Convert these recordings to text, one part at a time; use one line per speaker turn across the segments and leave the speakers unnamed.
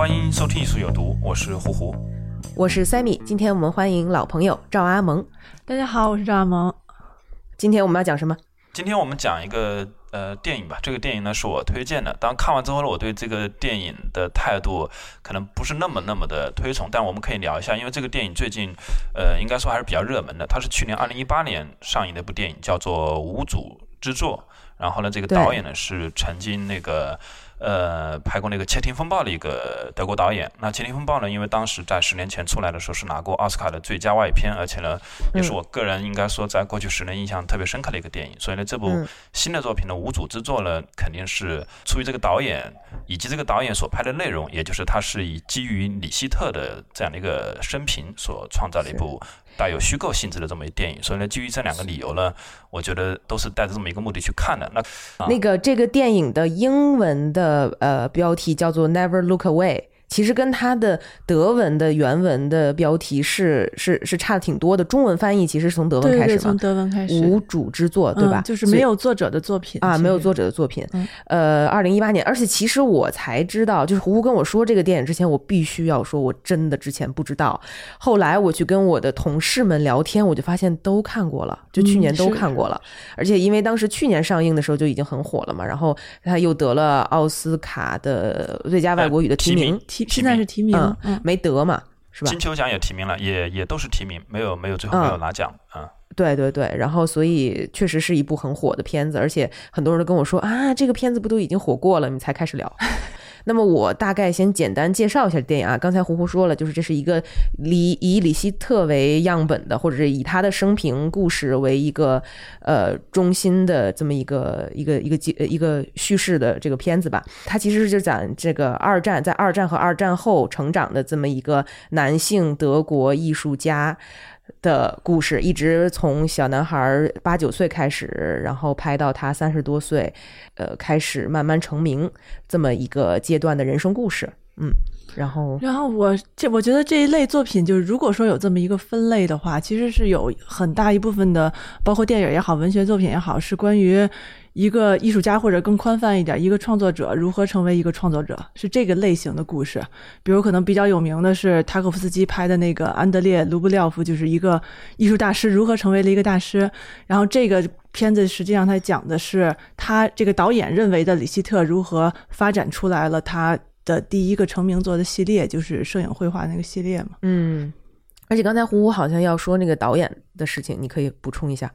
欢迎收听《艺术有毒》，我是胡胡。
我是 Sammy，今天我们欢迎老朋友赵阿蒙。
大家好，我是赵阿蒙。
今天我们要讲什么？
今天我们讲一个呃电影吧，这个电影呢是我推荐的。当看完之后呢，我对这个电影的态度可能不是那么那么的推崇，但我们可以聊一下，因为这个电影最近呃应该说还是比较热门的。它是去年二零一八年上映的一部电影，叫做《无主之作》。然后呢，这个导演呢是曾经那个呃拍过那个《窃听风暴》的一个德国导演。那《窃听风暴》呢，因为当时在十年前出来的时候是拿过奥斯卡的最佳外语片，而且呢也是我个人应该说在过去十年印象特别深刻的一个电影。所以呢，这部
嗯
新的作品的无主之作呢，肯定是出于这个导演以及这个导演所拍的内容，也就是他是以基于李希特的这样的一个生平所创造的一部带有虚构性质的这么一电影。所以呢，基于这两个理由呢，我觉得都是带着这么一个目的去看的。那
那个这个电影的英文的呃标题叫做 Never Look Away，其实跟它的德文的原文的标题是是是差的挺多的。中文翻译其实是从德文开始嘛
从，德文开始，
无主之作，对吧？
嗯就是没有作者的作品
啊，没有作者的作品
嗯。
呃，二零一八年，而且其实我才知道，就是胡胡跟我说这个电影之前，我必须要说，我真的之前不知道。后来我去跟我的同事们聊天，我就发现都看过了，就去年都看过了。而且因为当时去年上映的时候就已经很火了嘛，然后他又得了奥斯卡的最佳外国语的提名，
提
提名
现在是提名，
嗯
嗯，
没得嘛，是吧
金？球奖也提名了，也也都是提名，没有没有最后没有
嗯
拿奖啊。
对对对，然后所以确实是一部很火的片子，而且很多人都跟我说啊，这个片子不都已经火过了，你才开始聊。那么我大概先简单介绍一下电影啊。刚才胡胡说了，就是这是一个以以李希特为样本的，或者是以他的生平故事为一个呃中心的这么一个一个一个一个叙事的这个片子吧。它其实是讲这个二战在二战和二战后成长的这么一个男性德国艺术家。的故事一直从小男孩八九岁开始，然后拍到他三十多岁，呃，开始慢慢成名这么一个阶段的人生故事。嗯，然后
然后我这我觉得这一类作品，就是如果说有这么一个分类的话，其实是有很大一部分的，包括电影也好，文学作品也好，是关于一个艺术家或者更宽泛一点，一个创作者如何成为一个创作者，是这个类型的故事。比如可能比较有名的是塔可夫斯基拍的那个安德烈·卢布廖夫，就是一个艺术大师如何成为了一个大师。然后这个片子实际上它讲的是他这个导演认为的李希特如何发展出来了他的第一个成名作的系列，就是摄影绘画那个系列嘛。
嗯，而且刚才胡胡好像要说那个导演的事情，你可以补充一下。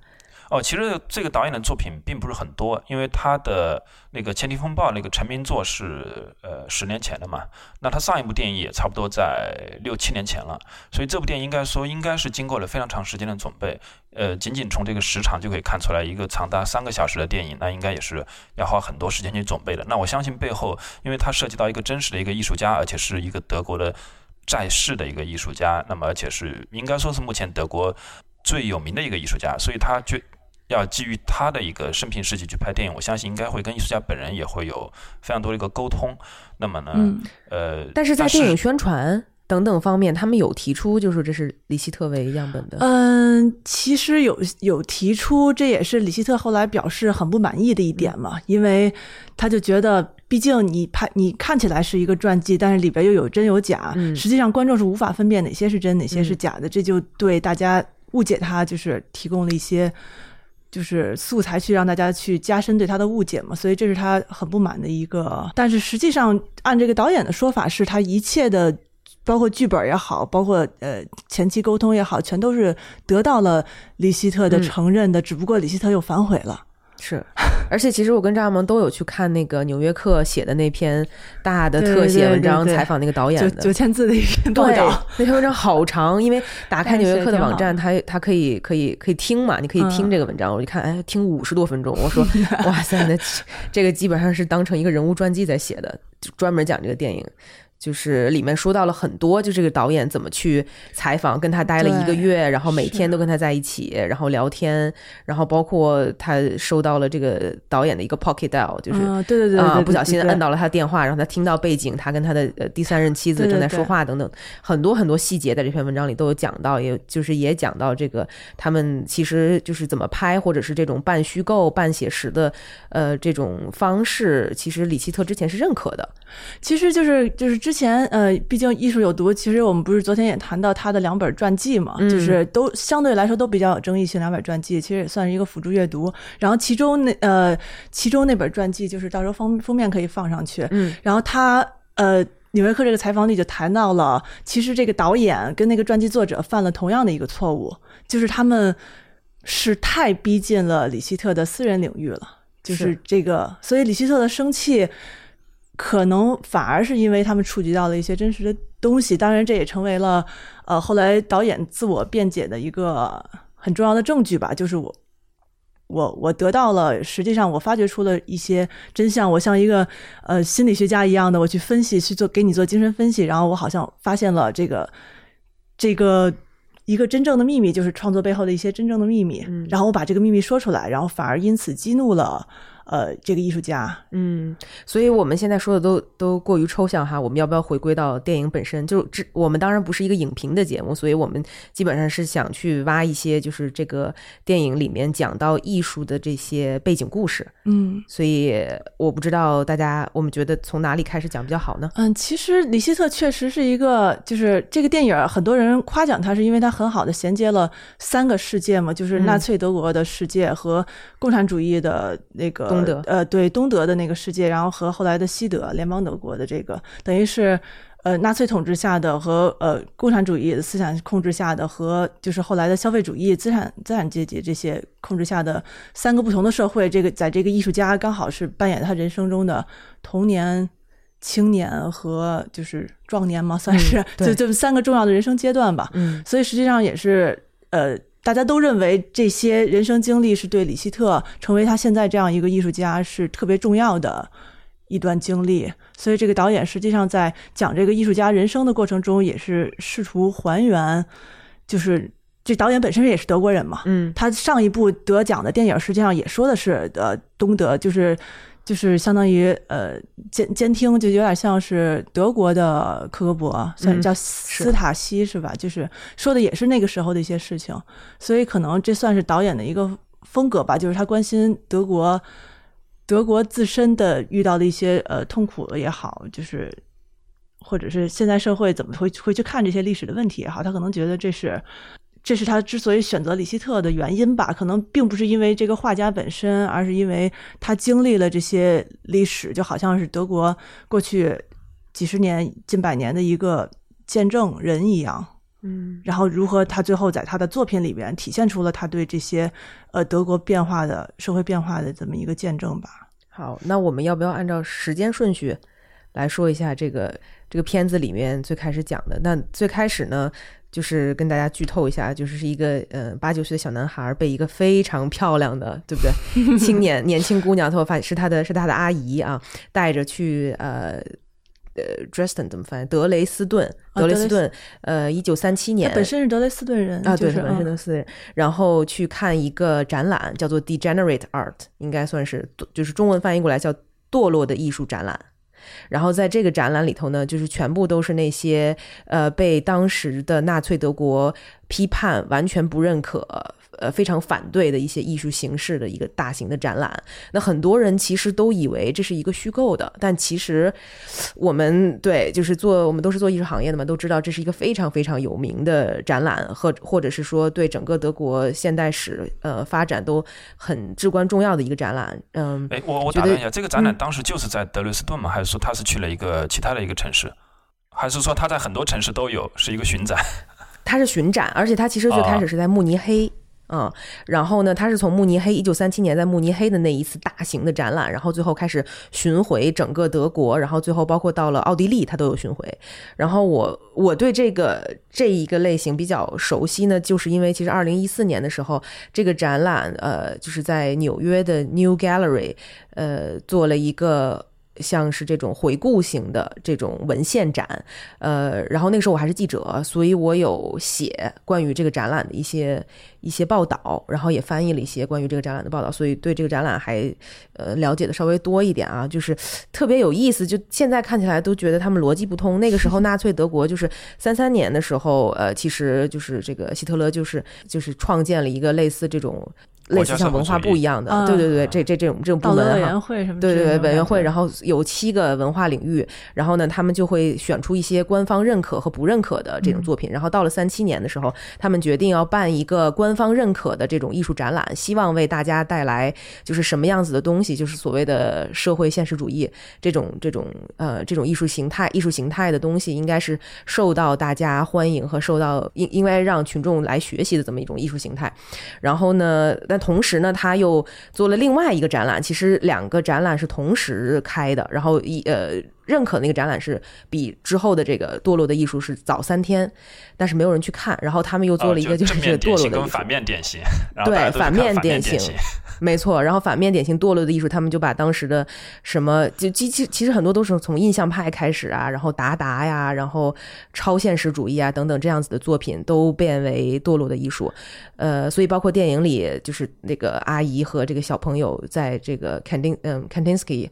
哦，其实这个导演的作品并不是很多，因为他的那个《千里风暴》那个成名作是呃十年前的嘛，那他上一部电影也差不多在六七年前了，所以这部电影应该说应该是经过了非常长时间的准备，呃，仅仅从这个时长就可以看出来，一个长达三个小时的电影，那应该也是要花很多时间去准备的。那我相信背后，因为它涉及到一个真实的一个艺术家，而且是一个德国的在世的一个艺术家，那么而且是应该说是目前德国最有名的一个艺术家，所以他就要基于他的一个生平事迹去拍电影，我相信应该会跟艺术家本人也会有非常多的一个沟通。那么呢，
嗯
呃，
但是在电影宣传等等方面，他们有提出就是这是李希特为样本的。
嗯，其实有有提出，这也是李希特后来表示很不满意的一点嘛，因为他就觉得，毕竟你拍你看起来是一个传记，但是里边又有真有假，
嗯
实际上观众是无法分辨哪些是真，哪些是假的，这就对大家误解他，就是提供了一些。就是素材去让大家去加深对他的误解嘛，所以这是他很不满的一个。但是实际上，按这个导演的说法，是他一切的，包括剧本也好，包括呃前期沟通也好，全都是得到了李希特的
嗯
承认的，只不过李希特又反悔了。
是，而且其实我跟张亚萌都有去看那个《纽约客》写的那篇大的特写文章，采访那个导演
九
的
九千字的一篇报
对
道，，
那篇文章好长，因为打开《纽约客》的网站，
但
它它可以可以可以听嘛，你可以听
嗯
这个文章。我一看，哎，听五十多分钟，我说，哇塞，那这个基本上是当成一个人物传记在写的，就专门讲这个电影。就是里面说到了很多，就这个导演怎么去采访，跟他待了一个月，然后每天都跟他在一起，然后聊天，然后包括他收到了这个导演的一个 pocket dial，就是
嗯，对对对
啊、
对，
不小心摁
到。
了他的电话，然后他听到背景他跟他的呃第三任妻子正在说话等等，很多很多细节在这篇文章里都有讲到，也就是也讲到这个他们其实就是怎么拍，或者是这种半虚构半写实的呃这种方式，其实李希特之前是认可的。
其实就是就是之前呃，毕竟艺术有毒，其实我们不是昨天也谈到他的两本传记嘛，
嗯
就是都相对来说都比较有争议性，两本传记其实也算是一个辅助阅读。然后其中那呃，其中那本传记就是到时候封封面可以放上去，
嗯，
然后他呃。纽约客这个采访里就谈到了，其实这个导演跟那个传记作者犯了同样的一个错误，就是他们是太逼近了李希特的私人领域了，就是
是
这个，所以李希特的生气可能反而是因为他们触及到了一些真实的东西，当然这也成为了呃后来导演自我辩解的一个很重要的证据吧，就是我。我我得到了，实际上我发掘出了一些真相。我像一个呃心理学家一样的，我去分析，去做给你做精神分析，然后我好像发现了这个这个一个真正的秘密，就是创作背后的一些真正的秘密。
嗯
然后我把这个秘密说出来，然后反而因此激怒了呃这个艺术家。
嗯，所以我们现在说的都都过于抽象哈，我们要不要回归到电影本身？就这，我们当然不是一个影评的节目，所以我们基本上是想去挖一些就是这个电影里面讲到艺术的这些背景故事。
嗯
所以我不知道大家，我们觉得从哪里开始讲比较好呢？
嗯，其实李希特确实是一个，就是这个电影，很多人夸奖他是因为他很好的衔接了三个世界嘛，就是纳粹德国的世界和共产主义的那个
东德
呃，对东德的那个世界，然后和后来的西德联邦德国的这个，等于是。呃，纳粹统治下的和呃共产主义思想控制下的和就是后来的消费主义资产资产阶级这些控制下的三个不同的社会，这个在这个艺术家刚好是扮演他人生中的童年、青年和就是壮年嘛，算是、就这三个重要的人生阶段吧。
嗯
所以实际上也是呃，大家都认为这些人生经历是对李希特成为他现在这样一个艺术家是特别重要的一段经历。所以这个导演实际上在讲这个艺术家人生的过程中，也是试图还原，就是这导演本身也是德国人嘛，
嗯
他上一部得奖的电影实际上也说的是呃东德，就是就是相当于呃监监听，就有点像是德国的克格勃，算
嗯
叫斯塔西是吧？就是说的也是那个时候的一些事情，所以可能这算是导演的一个风格吧，就是他关心德国德国自身的遇到的一些呃痛苦也好，就是。或者是现在社会怎么会会去看这些历史的问题也好，他可能觉得这是这是他之所以选择李希特的原因吧，可能并不是因为这个画家本身，而是因为他经历了这些历史，就好像是德国过去几十年、近百年的一个见证人一样。
嗯
然后如何他最后在他的作品里边体现出了他对这些呃德国变化的社会变化的这么一个见证吧。
好，那我们要不要按照时间顺序来说一下这个这个片子里面最开始讲的？那最开始呢，就是跟大家剧透一下，就是是一个呃八九岁的小男孩被一个非常漂亮的，对不对？青年年轻姑娘，他发现是他的是他的阿姨啊，带着去呃。呃，Dresden 怎么翻译？德雷斯顿，
啊
德雷斯顿，呃，一九三七年，
他本身是德雷斯顿人
啊，对，本身
嗯
都是，然后去看一个展览，叫做 Degenerate Art，应该算是就是中文翻译过来叫堕落的艺术展览。然后在这个展览里头呢，就是全部都是那些呃被当时的纳粹德国批判、完全不认可、呃非常反对的一些艺术形式的一个大型的展览。那很多人其实都以为这是一个虚构的，但其实我们对就是做我们都是做艺术行业的嘛，都知道这是一个非常非常有名的展览，或或者是说对整个德国现代史呃发展都很至关重要的一个展览。嗯，
哎，我我打断一下，这个展览
嗯
当时就是在德累斯顿吗？还是说他是去了一个其他的一个城市？还是说他在很多城市都有，是一个巡展？
它是巡展，而且它其实最开始是在慕尼黑。嗯，然后呢，他是从慕尼黑一九三七年在慕尼黑的那一次大型的展览，然后最后开始巡回整个德国，然后最后包括到了奥地利，他都有巡回。然后我我对这个这一个类型比较熟悉呢，就是因为其实二零一四年的时候，这个展览呃就是在纽约的 New Gallery 呃做了一个。像是这种回顾型的这种文献展，呃，然后那个时候我还是记者，所以我有写关于这个展览的一些一些报道，然后也翻译了一些关于这个展览的报道，所以对这个展览还呃了解的稍微多一点啊，就是特别有意思。就现在看起来都觉得他们逻辑不通。那个时候纳粹德国就是三三年的时候，呃，其实就是这个希特勒就是就是创建了一个类似这种。类似像文化部一样的，对对对，这这这种这种部门
委员会什么？
对对对，委员会，然后有七个文化领域，然后呢，他们就会选出一些官方认可和不认可的这种作品。然后到了三七年的时候，他们决定要办一个官方认可的这种艺术展览，希望为大家带来就是什么样子的东西，就是所谓的社会现实主义这种这种呃这种艺术形态，艺术形态的东西应该是受到大家欢迎和受到应应该让群众来学习的这么一种艺术形态。然后呢？但同时呢，他又做了另外一个展览。其实两个展览是同时开的。然后一呃，认可那个展览是比之后的这个堕落的艺术是早三天，但是没有人去看。然后他们又做了一个就是堕落的艺术
反面典型，
对反面
典
型。没错，然后反面典型堕落的艺术，他们就把当时的什么就其其其实很多都是从印象派开始啊，然后达达呀，然后超现实主义啊等等这样子的作品都变为堕落的艺术，呃，所以包括电影里就是那个阿姨和这个小朋友在这个 Kandin 嗯 Kandinsky。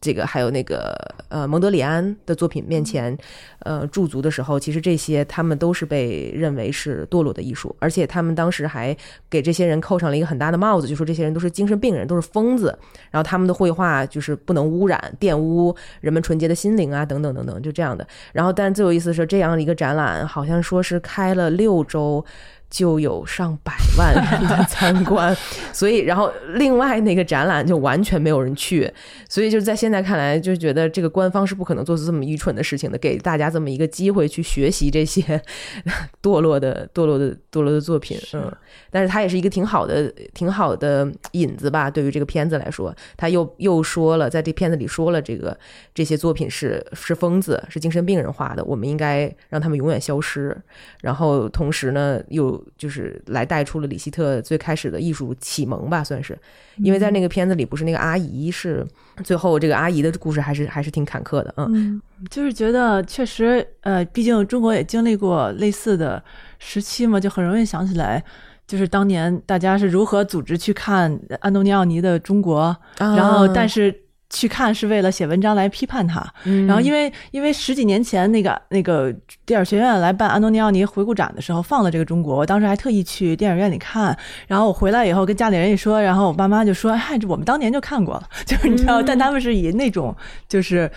这个还有那个呃蒙德里安的作品面前，呃驻足的时候，其实这些他们都是被认为是堕落的艺术，而且他们当时还给这些人扣上了一个很大的帽子，就说这些人都是精神病人，都是疯子，然后他们的绘画就是不能污染、玷污人们纯洁的心灵啊，等等等等，就这样的。然后，但最有意思的是，这样的一个展览，好像说是开了六周。就有上百 万人的参观，所以然后另外那个展览就完全没有人去，所以就在现在看来，就觉得这个官方是不可能做出这么愚蠢的事情的，给大家这么一个机会去学习这些 堕落的堕落的堕落的作品，嗯，但是他也是一个挺好的挺好的引子吧，对于这个片子来说，他又又说了，在这片子里说了这个这些作品是是疯子，是精神病人画的，我们应该让他们永远消失，然后同时呢又。就是来带出了李希特最开始的艺术启蒙吧，算是，因为在那个片子里，不是那个阿姨是最后这个阿姨的故事，还是还是挺坎坷的，
嗯，就是觉得确实，呃，毕竟中国也经历过类似的时期嘛，就很容易想起来，就是当年大家是如何组织去看安东尼奥尼的中国，然后但是。去看是为了写文章来批判他，然后因为因为十几年前那个那个电影学院来办安东尼奥尼回顾展的时候放了这个中国，我当时还特意去电影院里看，然后我回来以后跟家里人一说，然后我爸妈就说：“嗨，我们当年就看过了。”就是你知道，但他们是以那种就是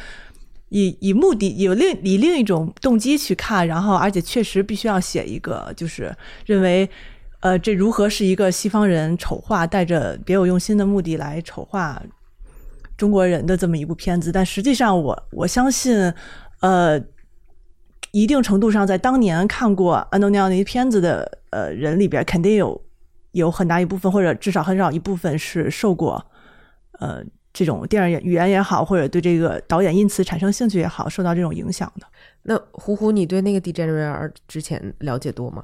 以以目的有另以另一种动机去看，然后而且确实必须要写一个就是认为呃这如何是一个西方人丑化带着别有用心的目的来丑化。中国人的这么一部片子，但实际上我我相信，呃，一定程度上，在当年看过安东尼奥尼片子的呃人里边，肯定有有很大一部分，或者至少很少一部分是受过呃这种电影语言也好，或者对这个导演因此产生兴趣也好，受到这种影响的。
那胡胡，你对那个 Degenerer 之前了解多吗？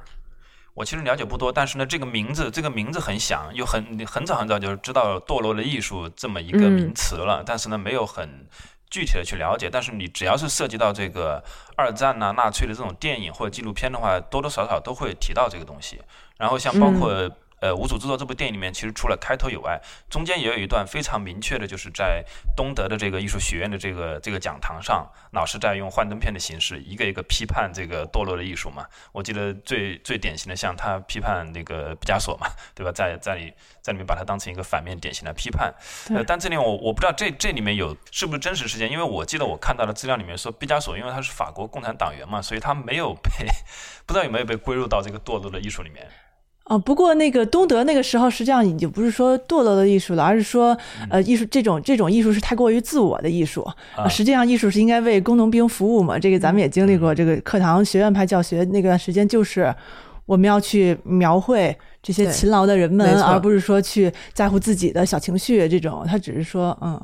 我其实了解不多，但是呢，这个名字这个名字很响，又很很早很早就知道“堕落的艺术”这么一个名词了，但是呢，没有很具体的去了解。但是你只要是涉及到这个二战呐、纳粹的这种电影或者纪录片的话，多多少少都会提到这个东西。然后像包括。呃，无主之作这部电影里面，其实除了开头以外，中间也有一段非常明确的，就是在东德的这个艺术学院的这个这个讲堂上，老师在用幻灯片的形式，一个一个批判这个堕落的艺术嘛。我记得最最典型的，像他批判那个毕加索嘛，对吧？在在里在里面把它当成一个反面典型来批判。呃，但这里我我不知道这这里面有是不是真实事件，因为我记得我看到的资料里面说，毕加索因为他是法国共产党员嘛，所以他没有被 不知道有没有被归入到这个堕落的艺术里面。
哦，不过那个东德那个时候实际上已经不是说堕落的艺术了，而是说，呃，艺术这种这种艺术是太过于自我的艺术。实际上，艺术是应该为工农兵服务嘛。这个咱们也经历过，这个课堂学院派教学那段时间，就是我们要去描绘。这些勤劳的人们，而不是说去在乎自己的小情绪这种。他只是说，嗯，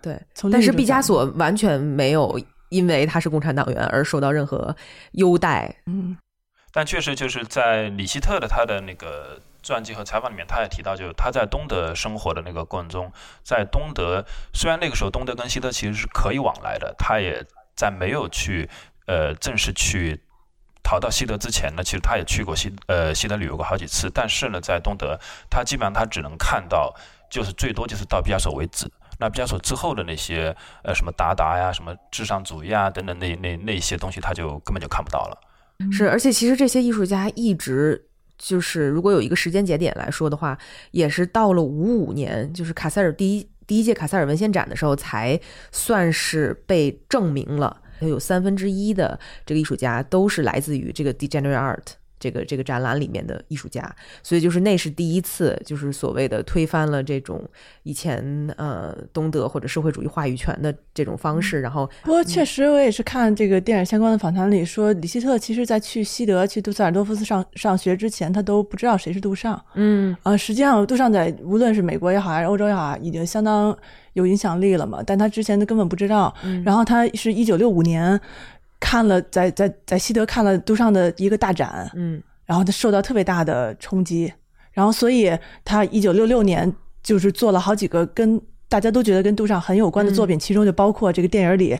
对，
从
但是毕加索完全没有因为他是共产党员而受到任何优待。
嗯
但确实就是在里希特的他的那个传记和采访里面，他也提到，就是他在东德生活的那个过程中，在东德虽然那个时候东德跟西德其实是可以往来的，他也在没有去呃正式去逃到西德之前呢，其实他也去过西呃西德旅游过好几次，但是呢，在东德他基本上他只能看到就是最多就是到毕加索为止。那毕加索之后的那些呃什么达达呀、什么至上主义啊等等那那那些东西，他就根本就看不到了。
是，而且其实这些艺术家一直就是，如果有一个时间节点来说的话，也是到了五五年，就是卡塞尔第一第一届卡塞尔文献展的时候，才算是被证明了，有三分之一的这个艺术家都是来自于这个 Degenerate Art。这个这个展览里面的艺术家，所以就是那是第一次，就是所谓的推翻了这种以前呃东德或者社会主义话语权的这种方式，然后
不过确实，我也是看这个电影相关的访谈里说，李希特其实在去西德去杜塞尔多夫斯上上学之前，他都不知道谁是杜尚。
嗯
啊，实际上杜尚在无论是美国也好，还是欧洲也好，已经相当有影响力了嘛。但他之前他根本不知道。然后他是一九六五年看了在在在西德看了杜尚的一个大展，
嗯。
然后他受到特别大的冲击，然后所以他一九六六年就是做了好几个跟大家都觉得跟杜尚很有关的作品，其中就包括这个电影里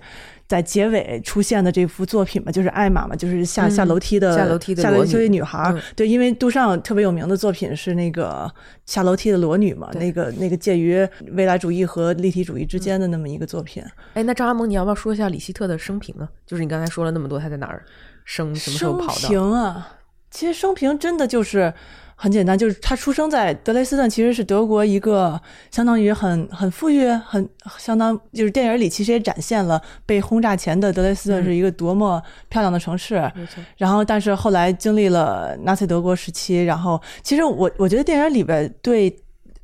在结尾出现的这幅作品嘛，就是艾玛嘛，就是下、
嗯
下楼梯的
下楼梯的
下楼梯女孩对，因为杜尚特别有名的作品是那个下楼梯的裸女嘛，那个那个介于未来主义和立体主义之间的那么一个作品。
哎，那张阿蒙，你要不要说一下李希特的生平呢？就是你刚才说了那么多，他在哪儿生，什么时候跑
的
生？
平啊，其实生平真的就是很简单，就是他出生在德累斯顿，其实是德国一个相当于很很富裕、很相当就是电影里其实也展现了被轰炸前的德累斯顿
嗯
是一个多么漂亮的城市。然后，但是后来经历了纳粹德国时期，然后其实我我觉得电影里边对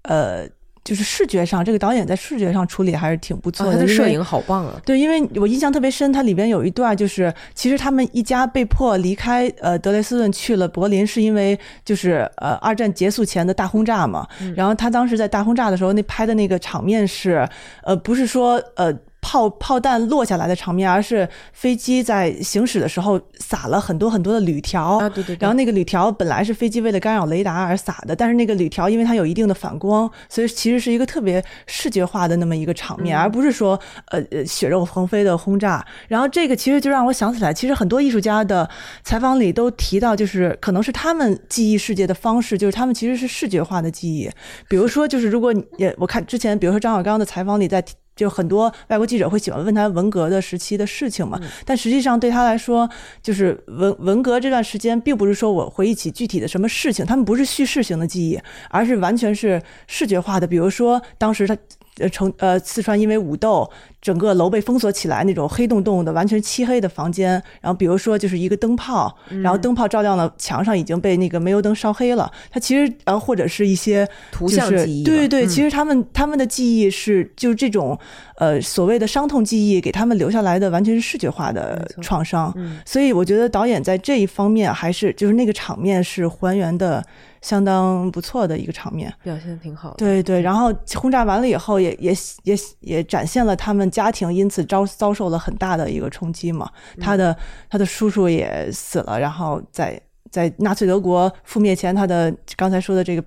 呃就是视觉上，这个导演在视觉上处理还是挺不错
哦，
的，
他的摄影好棒啊！
对，因为我印象特别深，它里边有一段就是，其实他们一家被迫离开呃德累斯顿去了柏林，是因为就是呃二战结束前的大轰炸嘛。然后他当时在大轰炸的时候，那拍的那个场面是，呃，不是说呃。炮炮弹落下来的场面，而是飞机在行驶的时候撒了很多很多的铝条
啊对对对
然后那个铝条本来是飞机为了干扰雷达而撒的，但是那个铝条因为它有一定的反光，所以其实是一个特别视觉化的那么一个场面，而不是说呃呃血肉横飞的轰炸。然后这个其实就让我想起来，其实很多艺术家的采访里都提到，就是可能是他们记忆世界的方式，就是他们其实是视觉化的记忆。比如说，就是如果你也我看之前，比如说张小刚的采访里在提。就很多外国记者会喜欢问他文革的时期的事情嘛，但实际上对他来说，就是文文革这段时间，并不是说我回忆起具体的什么事情，他们不是叙事型的记忆，而是完全是视觉化的。比如说当时他呃成呃四川因为武斗，整个楼被封锁起来，那种黑洞洞的完全漆黑的房间。然后比如说就是一个灯泡，然后灯泡照亮了墙上已经被那个煤油灯烧黑了。它其实然后或者是一些
图
就是
像记忆
对对对，
嗯
其实他们他们的记忆是就是这种呃所谓的伤痛记忆给他们留下来的完全是视觉化的创伤。
嗯
所以我觉得导演在这一方面还是就是那个场面是还原的相当不错的一个场面。
表现得挺好的。
对对，然后轰炸完了以后也，也也也展现了他们家庭因此遭遭受了很大的一个冲击嘛。他的他的叔叔也死了，然后在在纳粹德国覆灭前，他的刚才说的这个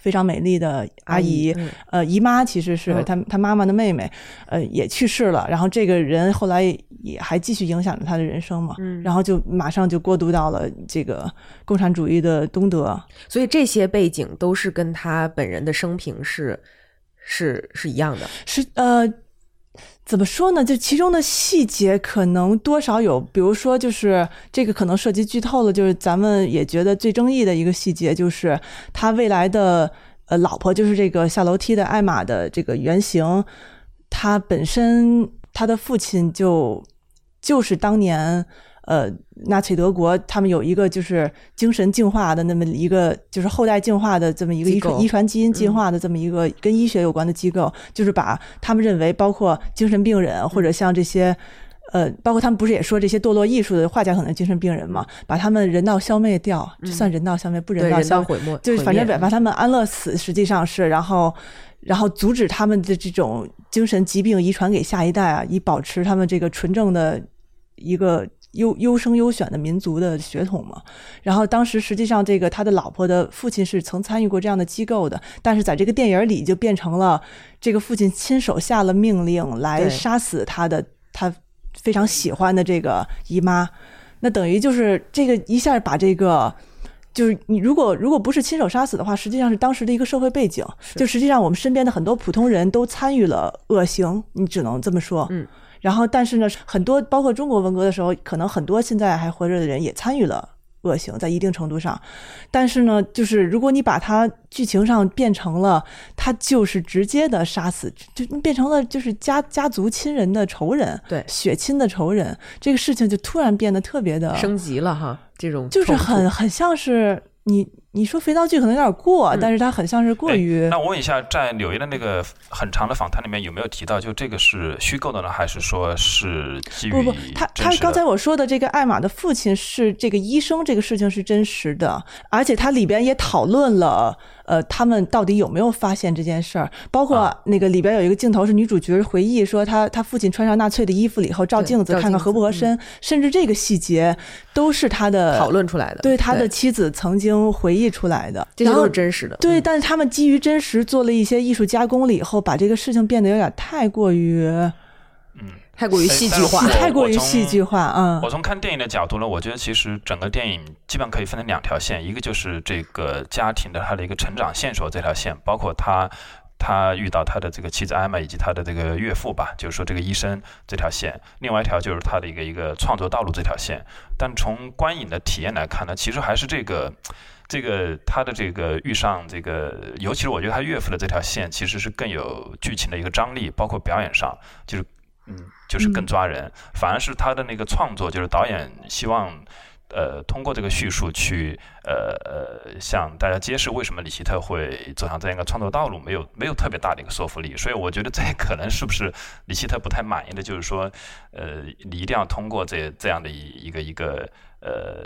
非常美丽的阿姨，
嗯
呃，姨妈其实是
嗯
他他妈妈的妹妹，呃，也去世了。然后这个人后来也还继续影响着她的人生嘛。
嗯
然后就马上就过渡到了这个共产主义的东德。
所以这些背景都是跟她本人的生平是是是一样的。
是呃，怎么说呢？就其中的细节可能多少有，比如说就是这个可能涉及剧透了，就是咱们也觉得最争议的一个细节，就是他未来的呃老婆，就是这个下楼梯的艾玛的这个原型，他本身他的父亲就就是当年。呃，纳粹德国他们有一个就是精神进化的那么一个，就是后代进化的这么一个遗传遗传基因进化的这么一个跟医学有关的机构，就是把他们认为包括精神病人或者像这些。呃，包括他们不是也说这些堕落艺术的画家可能精神病人嘛，把他们人道消灭掉，就算人道消灭，不人道消灭，
道毁没，
就是反正把他们安乐死，实际上是，然后然后阻止他们的这种精神疾病遗传给下一代啊，以保持他们这个纯正的一个优优生优选的民族的血统嘛。然后当时实际上这个他的老婆的父亲是曾参与过这样的机构的，但是在这个电影里就变成了这个父亲亲手下了命令来杀死他的他非常喜欢的这个姨妈。那等于就是这个一下把这个，就是你如果如果不是亲手杀死的话，实际上是当时的一个社会背景，就实际上我们身边的很多普通人都参与了恶行，你只能这么说。
嗯。
然后，但是呢，很多包括中国文革的时候，可能很多现在还活着的人也参与了恶行，在一定程度上。但是呢，就是如果你把它剧情上变成了他就是直接的杀死，就变成了就是家家族亲人的仇人，
对
血亲的仇人，这个事情就突然变得特别的
升级了哈，这种
就是很很像是你你说肥皂剧可能有点过，
嗯。
但是它很像是过
哎
于
那我问一下，在纽约的那个很长的访谈里面有没有提到，就这个是虚构的呢，还是说是基于
不不，他他刚才我说的这个艾玛的父亲是这个医生，这个事情是真实的，而且它里边也讨论了，呃，他们到底有没有发现这件事儿，包括
啊。
那个里边有一个镜头是女主角回忆说她她父亲穿上纳粹的衣服了以后照镜子看看合不合身，甚至这个细节都是他的
讨论出来的，
对他的妻子曾经回忆出来的，
这些都是真实的，
对，
嗯。
但是他们基于真实做了一些艺术加工了以后，把这个事情变得有点太过于
太过于戏剧化
太过于戏剧化，嗯
我从看电影的角度呢，我觉得其实整个电影基本可以分成两条线，一个就是这个家庭的他的一个成长线索这条线，包括他他遇到他的这个妻子艾玛以及他的这个岳父吧，就是说这个医生这条线；另外一条就是他的一个一个创作道路这条线。但从观影的体验来看呢，其实还是这个。这个他的这个遇上这个，尤其是我觉得他岳父的这条线，其实是更有剧情的一个张力，包括表演上，就是嗯，就是更抓人。反而是他的那个创作，就是导演希望，呃，通过这个叙述去，呃呃，向大家揭示为什么李希特会走上这样一个创作道路，没有没有特别大的一个说服力。所以我觉得这可能是不是李希特不太满意的，就是说，呃，你一定要通过这这样的一一个一个。呃，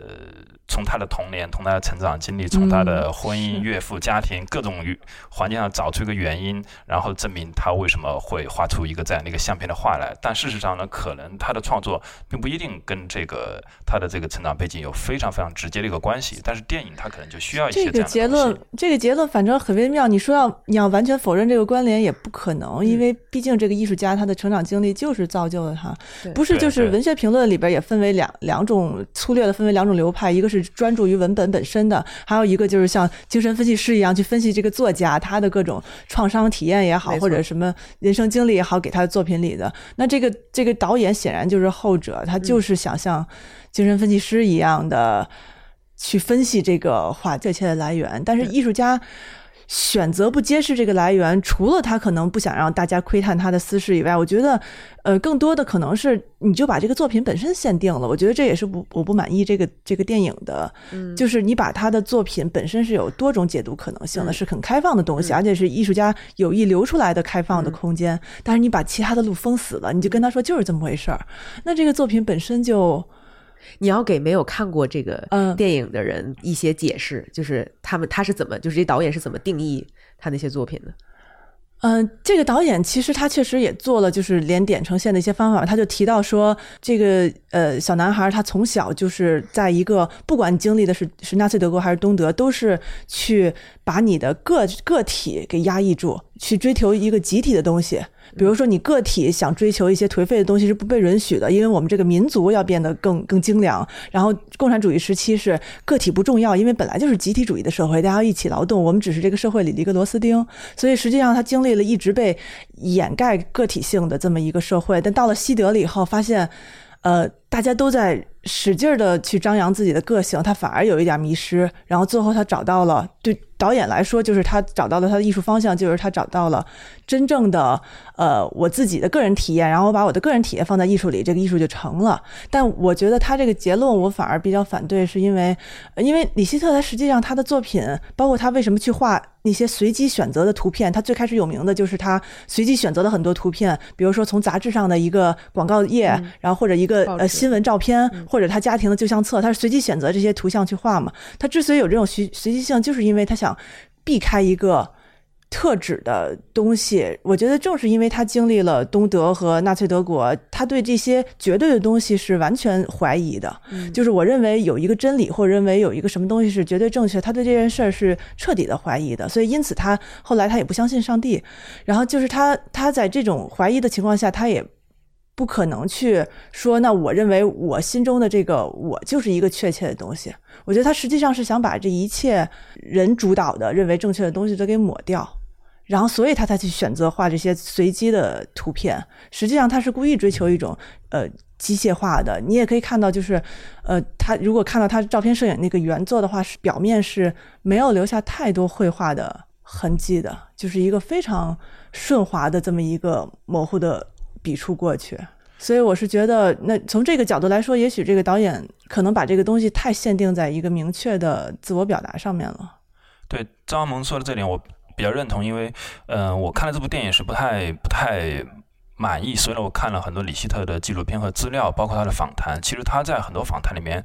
从他的童年，从他的成长经历，从他的婚姻、岳父、家庭各种环境上找出一个原因，然后证明他为什么会画出一个这样的一个相片的画来。但事实上呢，可能他的创作并不一定跟这个他的这个成长背景有非常非常直接的一个关系。但是电影它可能就需要一些
这个
样的东
结论。，这个结论反正很微妙。你说要你要完全否认这个关联也不可能，因为毕竟这个艺术家他的成长经历就是造就了他
对，
不是就是文学评论里边也分为两两种粗略的分为两种流派，一个是专注于文本本身的，还有一个就是像精神分析师一样去分析这个作家他的各种创伤体验也好或者什么人生经历也好，给他的作品里的。那这个这个导演显然就是后者，他就是想像精神分析师一样的。去分析这个画这一切的来源，但是艺术家选择不揭示这个来源，除了他可能不想让大家窥探他的私事以外，我觉得，呃，更多的可能是你就把这个作品本身限定了。我觉得这也是不我不满意这个这个电影的，就是你把他的作品本身是有多种解读可能性的，是很开放的东西，而且是艺术家有意留出来的开放的空间。但是你把其他的路封死了，你就跟他说就是这么回事儿，那这个作品本身就。
你要给没有看过这个
嗯
电影的人一些解释，就是他们他是怎么，就是这导演是怎么定义他那些作品的？
嗯，这个导演其实他确实也做了就是连点成线的一些方法，他就提到说，这个呃小男孩他从小就是在一个不管经历的是是纳粹德国还是东德，都是去把你的个个体给压抑住，去追求一个集体的东西。比如说，你个体想追求一些颓废的东西是不被允许的，因为我们这个民族要变得更更精良。然后，共产主义时期是个体不重要，因为本来就是集体主义的社会，大家一起劳动，我们只是这个社会里的一个螺丝钉。所以，实际上他经历了一直被掩盖个体性的这么一个社会。但到了西德了以后，发现。呃，大家都在使劲的去张扬自己的个性，他反而有一点迷失。然后最后他找到了，对导演来说，就是他找到了他的艺术方向，就是他找到了真正的呃我自己的个人体验。然后我把我的个人体验放在艺术里，这个艺术就成了。但我觉得他这个结论我反而比较反对，是因为因为李希特他实际上他的作品，包括他为什么去画那些随机选择的图片，他最开始有名的就是他随机选择了很多图片，比如说从杂志上的一个广告页，然后或者一个呃新闻照片，或者他家庭的旧相册，他是随机选择这些图像去画嘛。他之所以有这种随随机性，就是因为他想避开一个特指的东西。我觉得正是因为他经历了东德和纳粹德国，他对这些绝对的东西是完全怀疑的。就是我认为有一个真理，或者认为有一个什么东西是绝对正确，他对这件事儿是彻底的怀疑的。所以因此他后来他也不相信上帝。然后就是他他在这种怀疑的情况下，他也。不可能去说，那我认为我心中的这个我就是一个确切的东西。我觉得他实际上是想把这一切人主导的认为正确的东西都给抹掉，然后所以他才去选择画这些随机的图片。实际上他是故意追求一种呃机械化的。你也可以看到，就是呃，他如果看到他照片摄影那个原作的话，是表面是没有留下太多绘画的痕迹的，就是一个非常顺滑的这么一个模糊的。笔触过去，所以我是觉得，那从这个角度来说，也许这个导演可能把这个东西太限定在一个明确的自我表达上面了。
对张萌说的这点，我比较认同，因为，嗯，我看了这部电影是不太不太满意，所以呢，我看了很多李希特的纪录片和资料，包括他的访谈。其实他在很多访谈里面。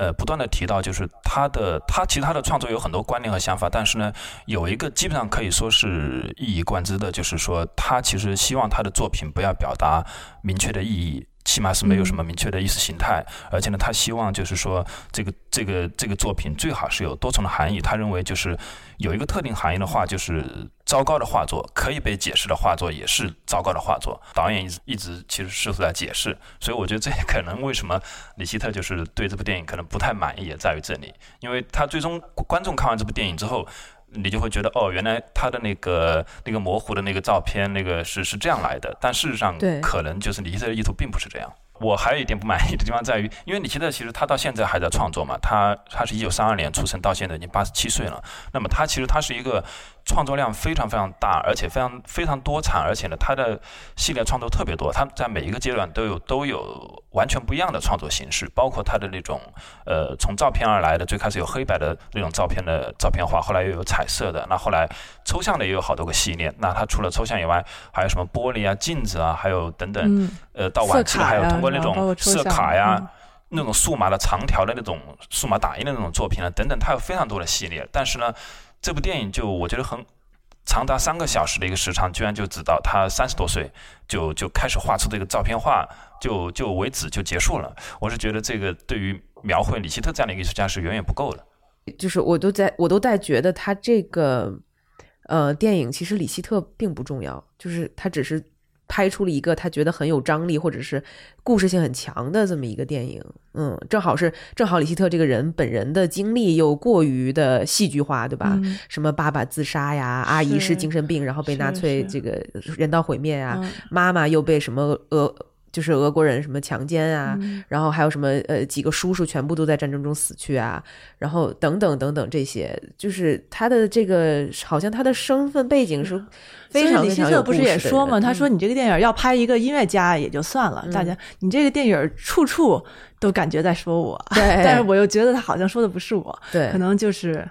呃，不断的提到，就是他的他其他的创作有很多观念和想法，但是呢，有一个基本上可以说是一以贯之的，就是说他其实希望他的作品不要表达明确的意义。起码是没有什么明确的意识形态，而且呢，他希望就是说，这个这个这个作品最好是有多重的含义。他认为就是有一个特定含义的话，就是糟糕的画作可以被解释的画作也是糟糕的画作。导演一直一直其实试图在解释，所以我觉得这可能为什么李希特就是对这部电影可能不太满意，也在于这里，因为他最终观众看完这部电影之后。你就会觉得哦，原来他的那个那个模糊的那个照片，那个是是这样来的。但事实上，可能就是李希特的意图并不是这样。我还有一点不满意的地方在于，因为李希特其实他到现在还在创作嘛，他他是一九三二年出生，到现在已经八十七岁了。那么他其实他是一个。创作量非常非常大，而且非常非常多产，而且呢，他的系列创作特别多。他在每一个阶段都有都有完全不一样的创作形式，包括他的那种呃从照片而来的，最开始有黑白的那种照片的照片画，后来又有彩色的，那后来抽象的也有好多个系列。那他除了抽象以外，还有什么玻璃啊、镜子啊，还有等等，呃，到晚期还有通过那种色卡呀、那种数码的长条的那种数码打印的那种作品啊，等等，他有非常多的系列。但是呢。这部电影就我觉得很长达三个小时的一个时长，居然就只到他三十多岁就就开始画出这个照片画，就就为止就结束了。我是觉得这个对于描绘李希特这样的艺术家是远远不够的。
就是我都在我都在觉得他这个呃电影其实李希特并不重要，就是他只是。拍出了一个他觉得很有张力或者是故事性很强的这么一个电影，嗯，正好是正好李希特这个人本人的经历又过于的戏剧化，对吧？什么爸爸自杀呀，阿姨是精神病，然后被纳粹这个人道毁灭呀，妈妈又被什么俄。就是俄国人什么强奸啊，然后还有什么呃几个叔叔全部都在战争中死去啊，然后等等等等这些，就是他的这个好像他的身份背景是非常非常有
不是也说嘛？他说你这个电影要拍一个音乐家也就算了，大家你这个电影处处都感觉在说我，但是我又觉得他好像说的不是我，
对，
可能就是。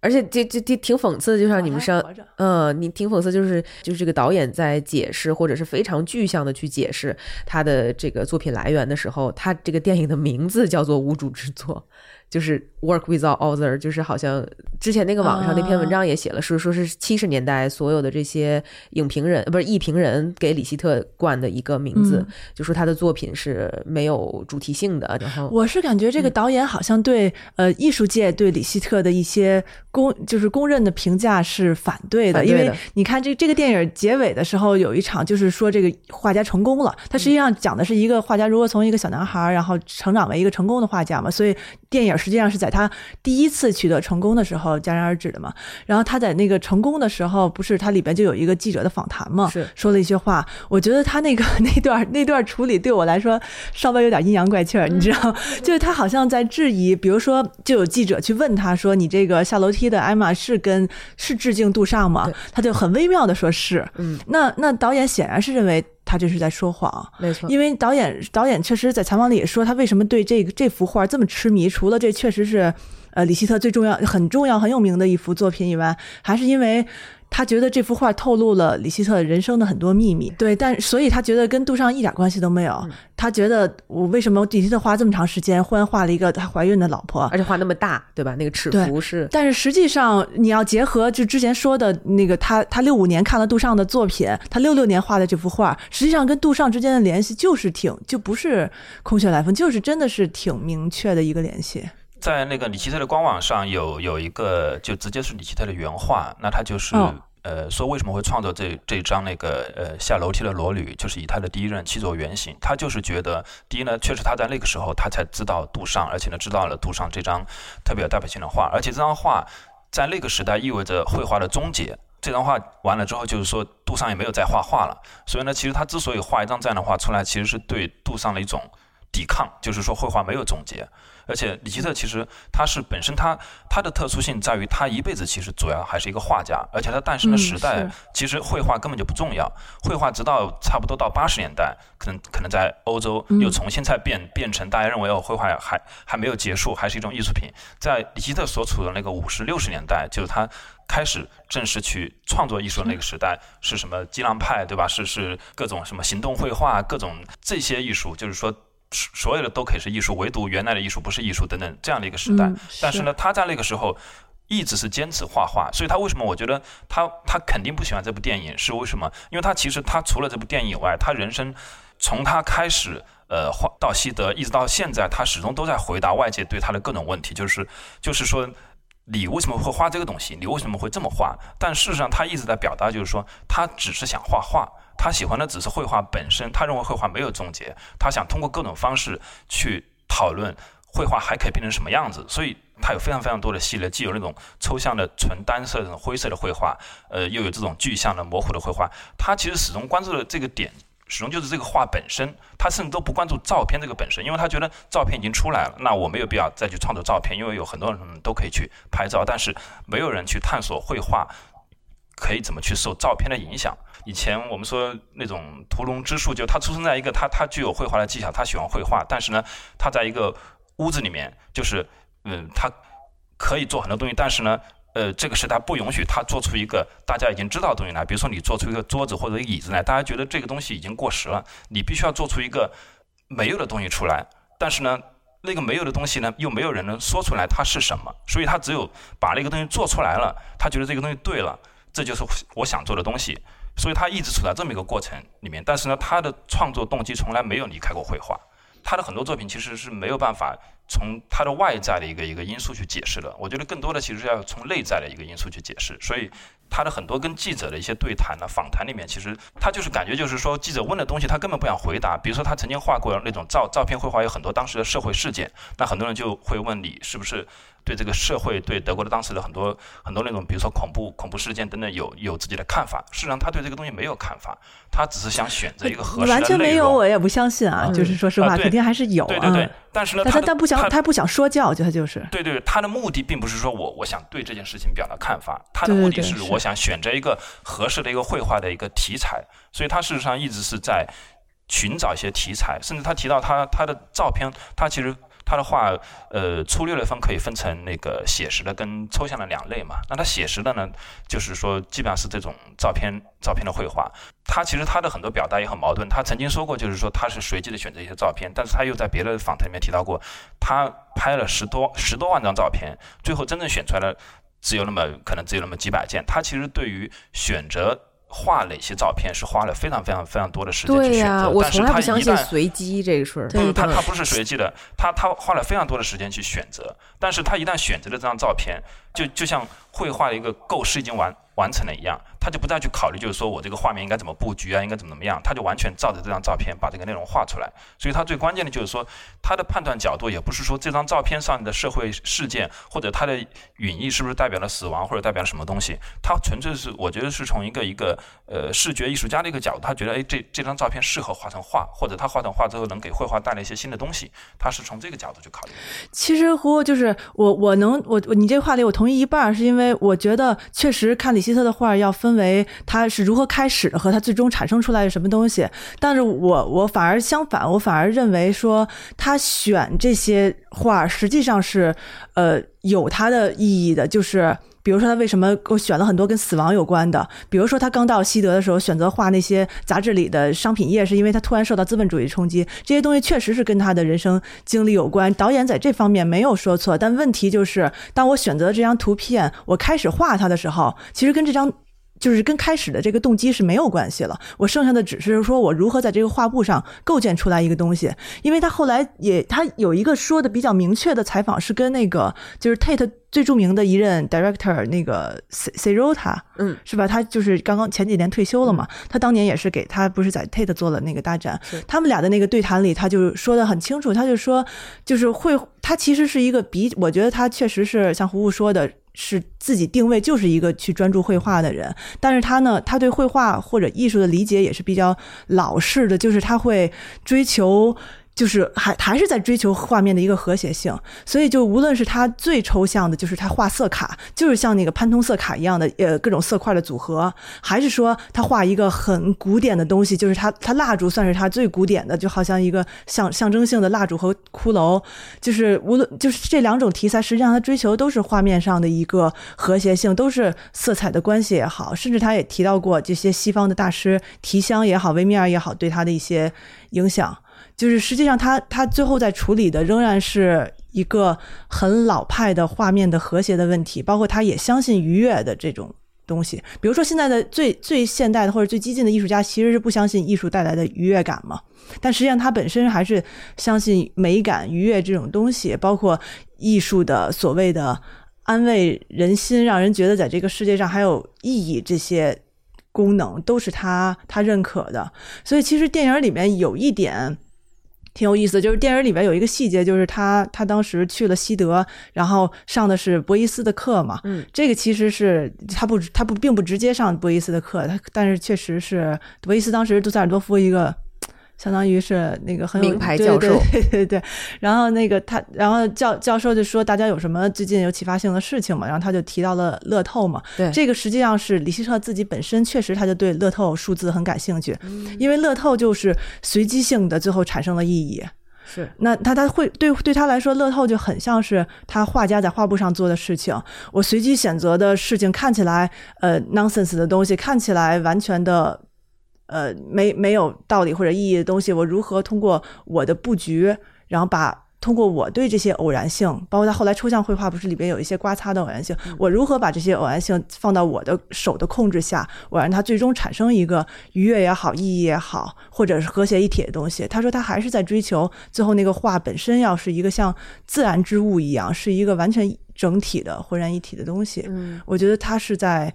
而且这这这挺讽刺的，就像你们上，嗯，你挺讽刺，就是就是这个导演在解释或者是非常具象的去解释他的这个作品来源的时候，他这个电影的名字叫做无主之作。就是 work without author，就是好像之前那个网上那篇文章也写了，说说是七十年代所有的这些影评人，不是艺评人给李希特冠的一个名字，就说他的作品是没有主题性的。然后
我是感觉这个导演好像对呃艺术界对李希特的一些公就是公认的评价是反对的，因为你看这这个电影结尾的时候有一场就是说这个画家成功了，他实际上讲的是一个画家如何从一个小男孩然后成长为一个成功的画家嘛，所以电影。实际上是在他第一次取得成功的时候戛然而止的嘛。然后他在那个成功的时候，不是他里边就有一个记者的访谈嘛，
是
说了一些话。我觉得他那个 那段那段处理对我来说稍微有点阴阳怪气儿，你知道，就是他好像在质疑，比如说就有记者去问他说：“你这个下楼梯的艾玛是跟是致敬杜尚吗？”他就很微妙的说是。
嗯，
那那导演显然是认为他这是在说谎。
没错，
因为导演导演确实在采访里也说，他为什么对这个这幅画这么痴迷？除了这确实是，呃，李希特最重要、很重要、很有名的一幅作品以外，还是因为他觉得这幅画透露了李希特人生的很多秘密。对，但所以他觉得跟杜尚一点关系都没有。
嗯
他觉得我为什么李希特花这么长时间，忽然画了一个他怀孕的老婆？
而且画那么大，对吧？那个尺幅是
但是实际上，你要结合就之前说的那个他，他六五年看了杜尚的作品，他六六年画的这幅画，实际上跟杜尚之间的联系就是挺，就不是空穴来风，就是真的是挺明确的一个联系。
在那个李希特的官网上有有一个，就直接是李希特的原话，那他就是、
哦
呃说为什么会创作这这张那个呃下楼梯的裸女，就是以他的第一任妻作为原型。他就是觉得，第一呢，确实他在那个时候他才知道杜尚，而且呢知道了杜尚这张特别有代表性的画，而且这张画在那个时代意味着绘画的终结。这张画完了之后，就是说杜尚也没有再画画了。所以呢，其实他之所以画一张这样的画出来，其实是对杜尚的一种抵抗，就是说绘画没有终结。而且李希特其实他是本身他他的特殊性在于他一辈子其实主要还是一个画家，而且他诞生的
嗯
时代、其实绘画根本就不重要，绘画直到差不多到八十年代，可能可能在欧洲
嗯
又重新再变、变成大家认为哦绘画还还没有结束，还是一种艺术品。在李希特所处的那个五十六十年代，就是他开始正式去创作艺术的那个时代，是什么激浪派对吧？是是各种什么行动绘画，各种这些艺术，就是说。所有的都可以是艺术，唯独原来的艺术不是艺术等等这样的一个时代。
嗯
但是呢，他在那个时候一直是坚持画画，所以他为什么我觉得他他肯定不喜欢这部电影，是为什么？因为他其实他除了这部电影以外，他人生从他开始呃画到西德，一直到现在，他始终都在回答外界对他的各种问题，就是就是说。你为什么会画这个东西？你为什么会这么画？但事实上，他一直在表达，就是说，他只是想画画，他喜欢的只是绘画本身。他认为绘画没有终结，他想通过各种方式去讨论绘画还可以变成什么样子。所以，他有非常非常多的系列，既有那种抽象的纯单色的灰色的绘画，呃，又有这种具象的模糊的绘画。他其实始终关注的这个点。始终就是这个画本身，他甚至都不关注照片这个本身，因为他觉得照片已经出来了，那我没有必要再去创作照片，因为有很多人都可以去拍照，但是没有人去探索绘画可以怎么去受照片的影响。以前我们说那种屠龙之术，就他出生在一个他他具有绘画的技巧，他喜欢绘画，但是呢，他在一个屋子里面，就是嗯，他可以做很多东西，但是呢。呃，这个时代不允许他做出一个大家已经知道的东西来，比如说你做出一个桌子或者椅子来，大家觉得这个东西已经过时了，你必须要做出一个没有的东西出来。但是呢，那个没有的东西呢，又没有人能说出来它是什么，所以他只有把那个东西做出来了，他觉得这个东西对了，这就是我想做的东西。所以他一直处在这么一个过程里面，但是呢，他的创作动机从来没有离开过绘画。他的很多作品其实是没有办法从他的外在的一个一个因素去解释的。我觉得更多的其实要从内在的一个因素去解释。所以他的很多跟记者的一些对谈呢、访谈里面，其实他就是感觉就是说，记者问的东西他根本不想回答。比如说他曾经画过那种照照片绘画，有很多当时的社会事件，那很多人就会问你是不是对这个社会、对德国的当时的很多很多那种，比如说恐怖恐怖事件等等有有自己的看法。事实上，他对这个东西没有看法，他只是想选择一个合适的
完全没有，我也不相信啊。
嗯
就是说实话，肯定还是有
对对对
啊。，
但是呢，
但
他
但不想，
他
他不想说教，就他就是。
对对，他的目的并不是说我我想对这件事情表达看法，他的目的
是
是我想选择一个合适的一个绘画的一个题材，所以他事实上一直是在寻找一些题材，甚至他提到他他的照片，他其实他的画，呃，粗略的分可以分成那个写实的跟抽象的两类嘛。那他写实的呢，就是说基本上是这种照片照片的绘画。他其实他的很多表达也很矛盾。他曾经说过，就是说他是随机的选择一些照片，但是他又在别的访谈里面提到过，他拍了十多十多万张照片，最后真正选出来的只有那么可能只有那么几百件。他其实对于选择画哪些照片是花了非常非常非常多的时间去选择，
我
但是
从来不相
他一旦
信随机这个事儿。
对
不，他
嗯
他不是随机的，他他花了非常多的时间去选择，但是他一旦选择了这张照片，就就像绘画的一个构思已经完完成了一样，他就不再去考虑，就是说我这个画面应该怎么布局啊，应该怎么怎么样，他就完全照着这张照片把这个内容画出来。所以他最关键的就是说，他的判断角度也不是说这张照片上的社会事件或者它的语义是不是代表了死亡或者代表了什么东西，他纯粹是我觉得是从一个一个呃视觉艺术家的一个角度，他觉得哎这这张照片适合画成画，或者他画成画之后能给绘画带来一些新的东西，他是从这个角度去考虑。
其实胡就是我我能我我你这个话题我同一半，是因为我觉得确实看李希特的画要分为他是如何开始的和他最终产生出来的什么东西，但是我我反而相反，我反而认为说他选这些画实际上是呃有它的意义的，就是。比如说，他为什么我选了很多跟死亡有关的？比如说，他刚到西德的时候，选择画那些杂志里的商品页，是因为他突然受到资本主义冲击。这些东西确实是跟他的人生经历有关。导演在这方面没有说错，但问题就是，当我选择这张图片，我开始画它的时候，其实跟这张。就是跟开始的这个动机是没有关系了，我剩下的只是说我如何在这个画布上构建出来一个东西。因为他后来也他有一个说的比较明确的采访是跟那个就是 Tate 最著名的一任 director 那个 C C Rota，
嗯，
是吧？他就是刚刚前几年退休了嘛，他当年也是给他不是在 Tate 做了那个大展，他们俩的那个对谈里，他就说的很清楚，他就说就是会，他其实是一个比，我觉得他确实是像胡胡说的。是自己定位就是一个去专注绘画的人，但是他呢，他对绘画或者艺术的理解也是比较老式的，就是他会追求。就是还还是在追求画面的一个和谐性，所以就无论是他最抽象的，就是他画色卡，就是像那个潘通色卡一样的，呃，各种色块的组合，还是说他画一个很古典的东西，就是他他蜡烛算是他最古典的，就好像一个象象征性的蜡烛和骷髅，就是无论就是这两种题材，实际上他追求都是画面上的一个和谐性，都是色彩的关系也好，甚至他也提到过这些西方的大师提香也好，维米尔也好，对他的一些影响。就是实际上他，他最后在处理的仍然是一个很老派的画面的和谐的问题，包括他也相信愉悦的这种东西。比如说，现在的最最现代的或者最激进的艺术家，其实是不相信艺术带来的愉悦感嘛？但实际上，他本身还是相信美感、愉悦这种东西，包括艺术的所谓的安慰人心，让人觉得在这个世界上还有意义这些功能，都是他他认可的。所以，其实电影里面有一点。挺有意思，就是电影里边有一个细节，就是他他当时去了西德，然后上的是博伊斯的课嘛。
嗯，
这个其实是他不他不并不直接上博伊斯的课，他但是确实是博伊斯当时杜塞尔多夫一个。相当于是那个很有
名牌教授，
对对对对。然后那个他，然后教教授就说大家有什么最近有启发性的事情嘛？然后他就提到了乐透嘛。
对，
这个实际上是李希特自己本身确实他就对乐透数字很感兴趣，因为乐透就是随机性的，最后产生了意义。
是，
那他他会对对他来说，乐透就很像是他画家在画布上做的事情。我随机选择的事情看起来呃 nonsense 的东西，看起来完全的。呃，没没有道理或者意义的东西，我如何通过我的布局，然后把通过我对这些偶然性，包括他后来抽象绘画不是里边有一些刮擦的偶然性，我如何把这些偶然性放到我的手的控制下，我让它最终产生一个愉悦也好，意义也好，或者是和谐一体的东西。他说他还是在追求最后那个画本身要是一个像自然之物一样，是一个完全整体的浑然一体的东西。
嗯，
我觉得他是在。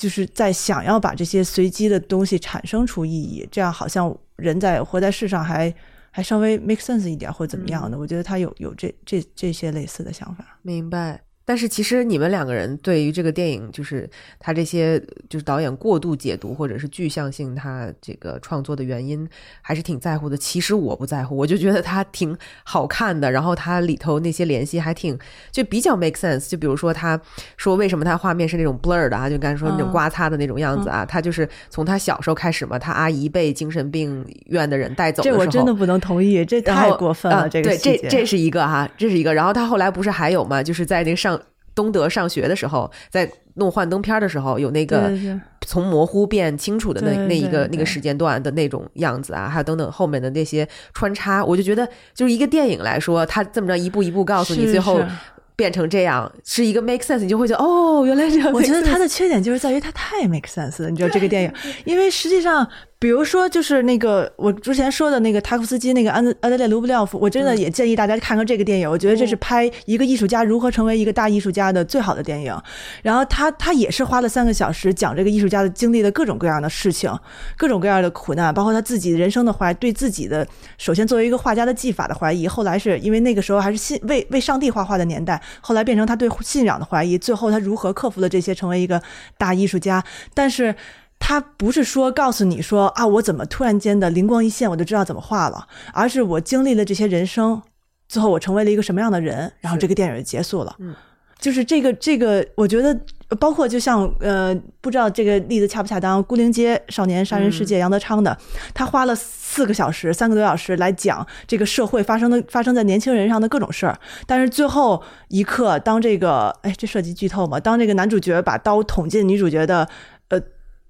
就是在想要把这些随机的东西产生出意义，这样好像人在活在世上还还稍微 make sense 一点，或者怎么样的。我觉得他有有这这这些类似的想法。
明白。但是其实你们两个人对于这个电影，就是他这些就是导演过度解读或者是具象性，他这个创作的原因还是挺在乎的。其实我不在乎，我就觉得他挺好看的，然后他里头那些联系还挺就比较 make sense。就比如说他说为什么他画面是那种 blur 的啊，就刚才说那种刮擦的那种样子啊，他就是从他小时候开始嘛，他阿姨被精神病院的人带走的
时候，这我真的不能同意，这太过分了。这个
对，这这是一个哈，这是一个。然后他后来不是还有嘛，就是在那个上。东德上学的时候，在弄幻灯片的时候，有那个从模糊变清楚的那那一个那个时间段的那种样子啊，还有等等后面的那些穿插，我就觉得就是一个电影来说，他这么着一步一步告诉你，最后变成这样是一个 make sense，你就会觉得哦，原来这样。
我觉得他的缺点就是在于他太 make sense 了，你知道这个电影，因为实际上比如说，就是那个我之前说的那个塔可夫斯基那个安安德烈卢布廖夫，我真的也建议大家看看这个电影。我觉得这是拍一个艺术家如何成为一个大艺术家的最好的电影。然后他他也是花了三个小时讲这个艺术家的经历的各种各样的事情，各种各样的苦难，包括他自己人生的怀，对自己的首先作为一个画家的技法的怀疑，后来是因为那个时候还是信为为上帝画画的年代，后来变成他对信仰的怀疑，最后他如何克服了这些，成为一个大艺术家。但是。他不是说告诉你说啊，我怎么突然间的灵光一现，我就知道怎么画了，而是我经历了这些人生，最后我成为了一个什么样的人，然后这个电影就结束了。
嗯，
就是这个这个，我觉得包括就像呃，不知道这个例子恰不恰当，《孤零街少年杀人事件》杨德昌的，他花了四个小时，三个多小时来讲这个社会发生的发生在年轻人上的各种事儿，但是最后一刻，当这个哎，这涉及剧透嘛？当这个男主角把刀捅进女主角的呃。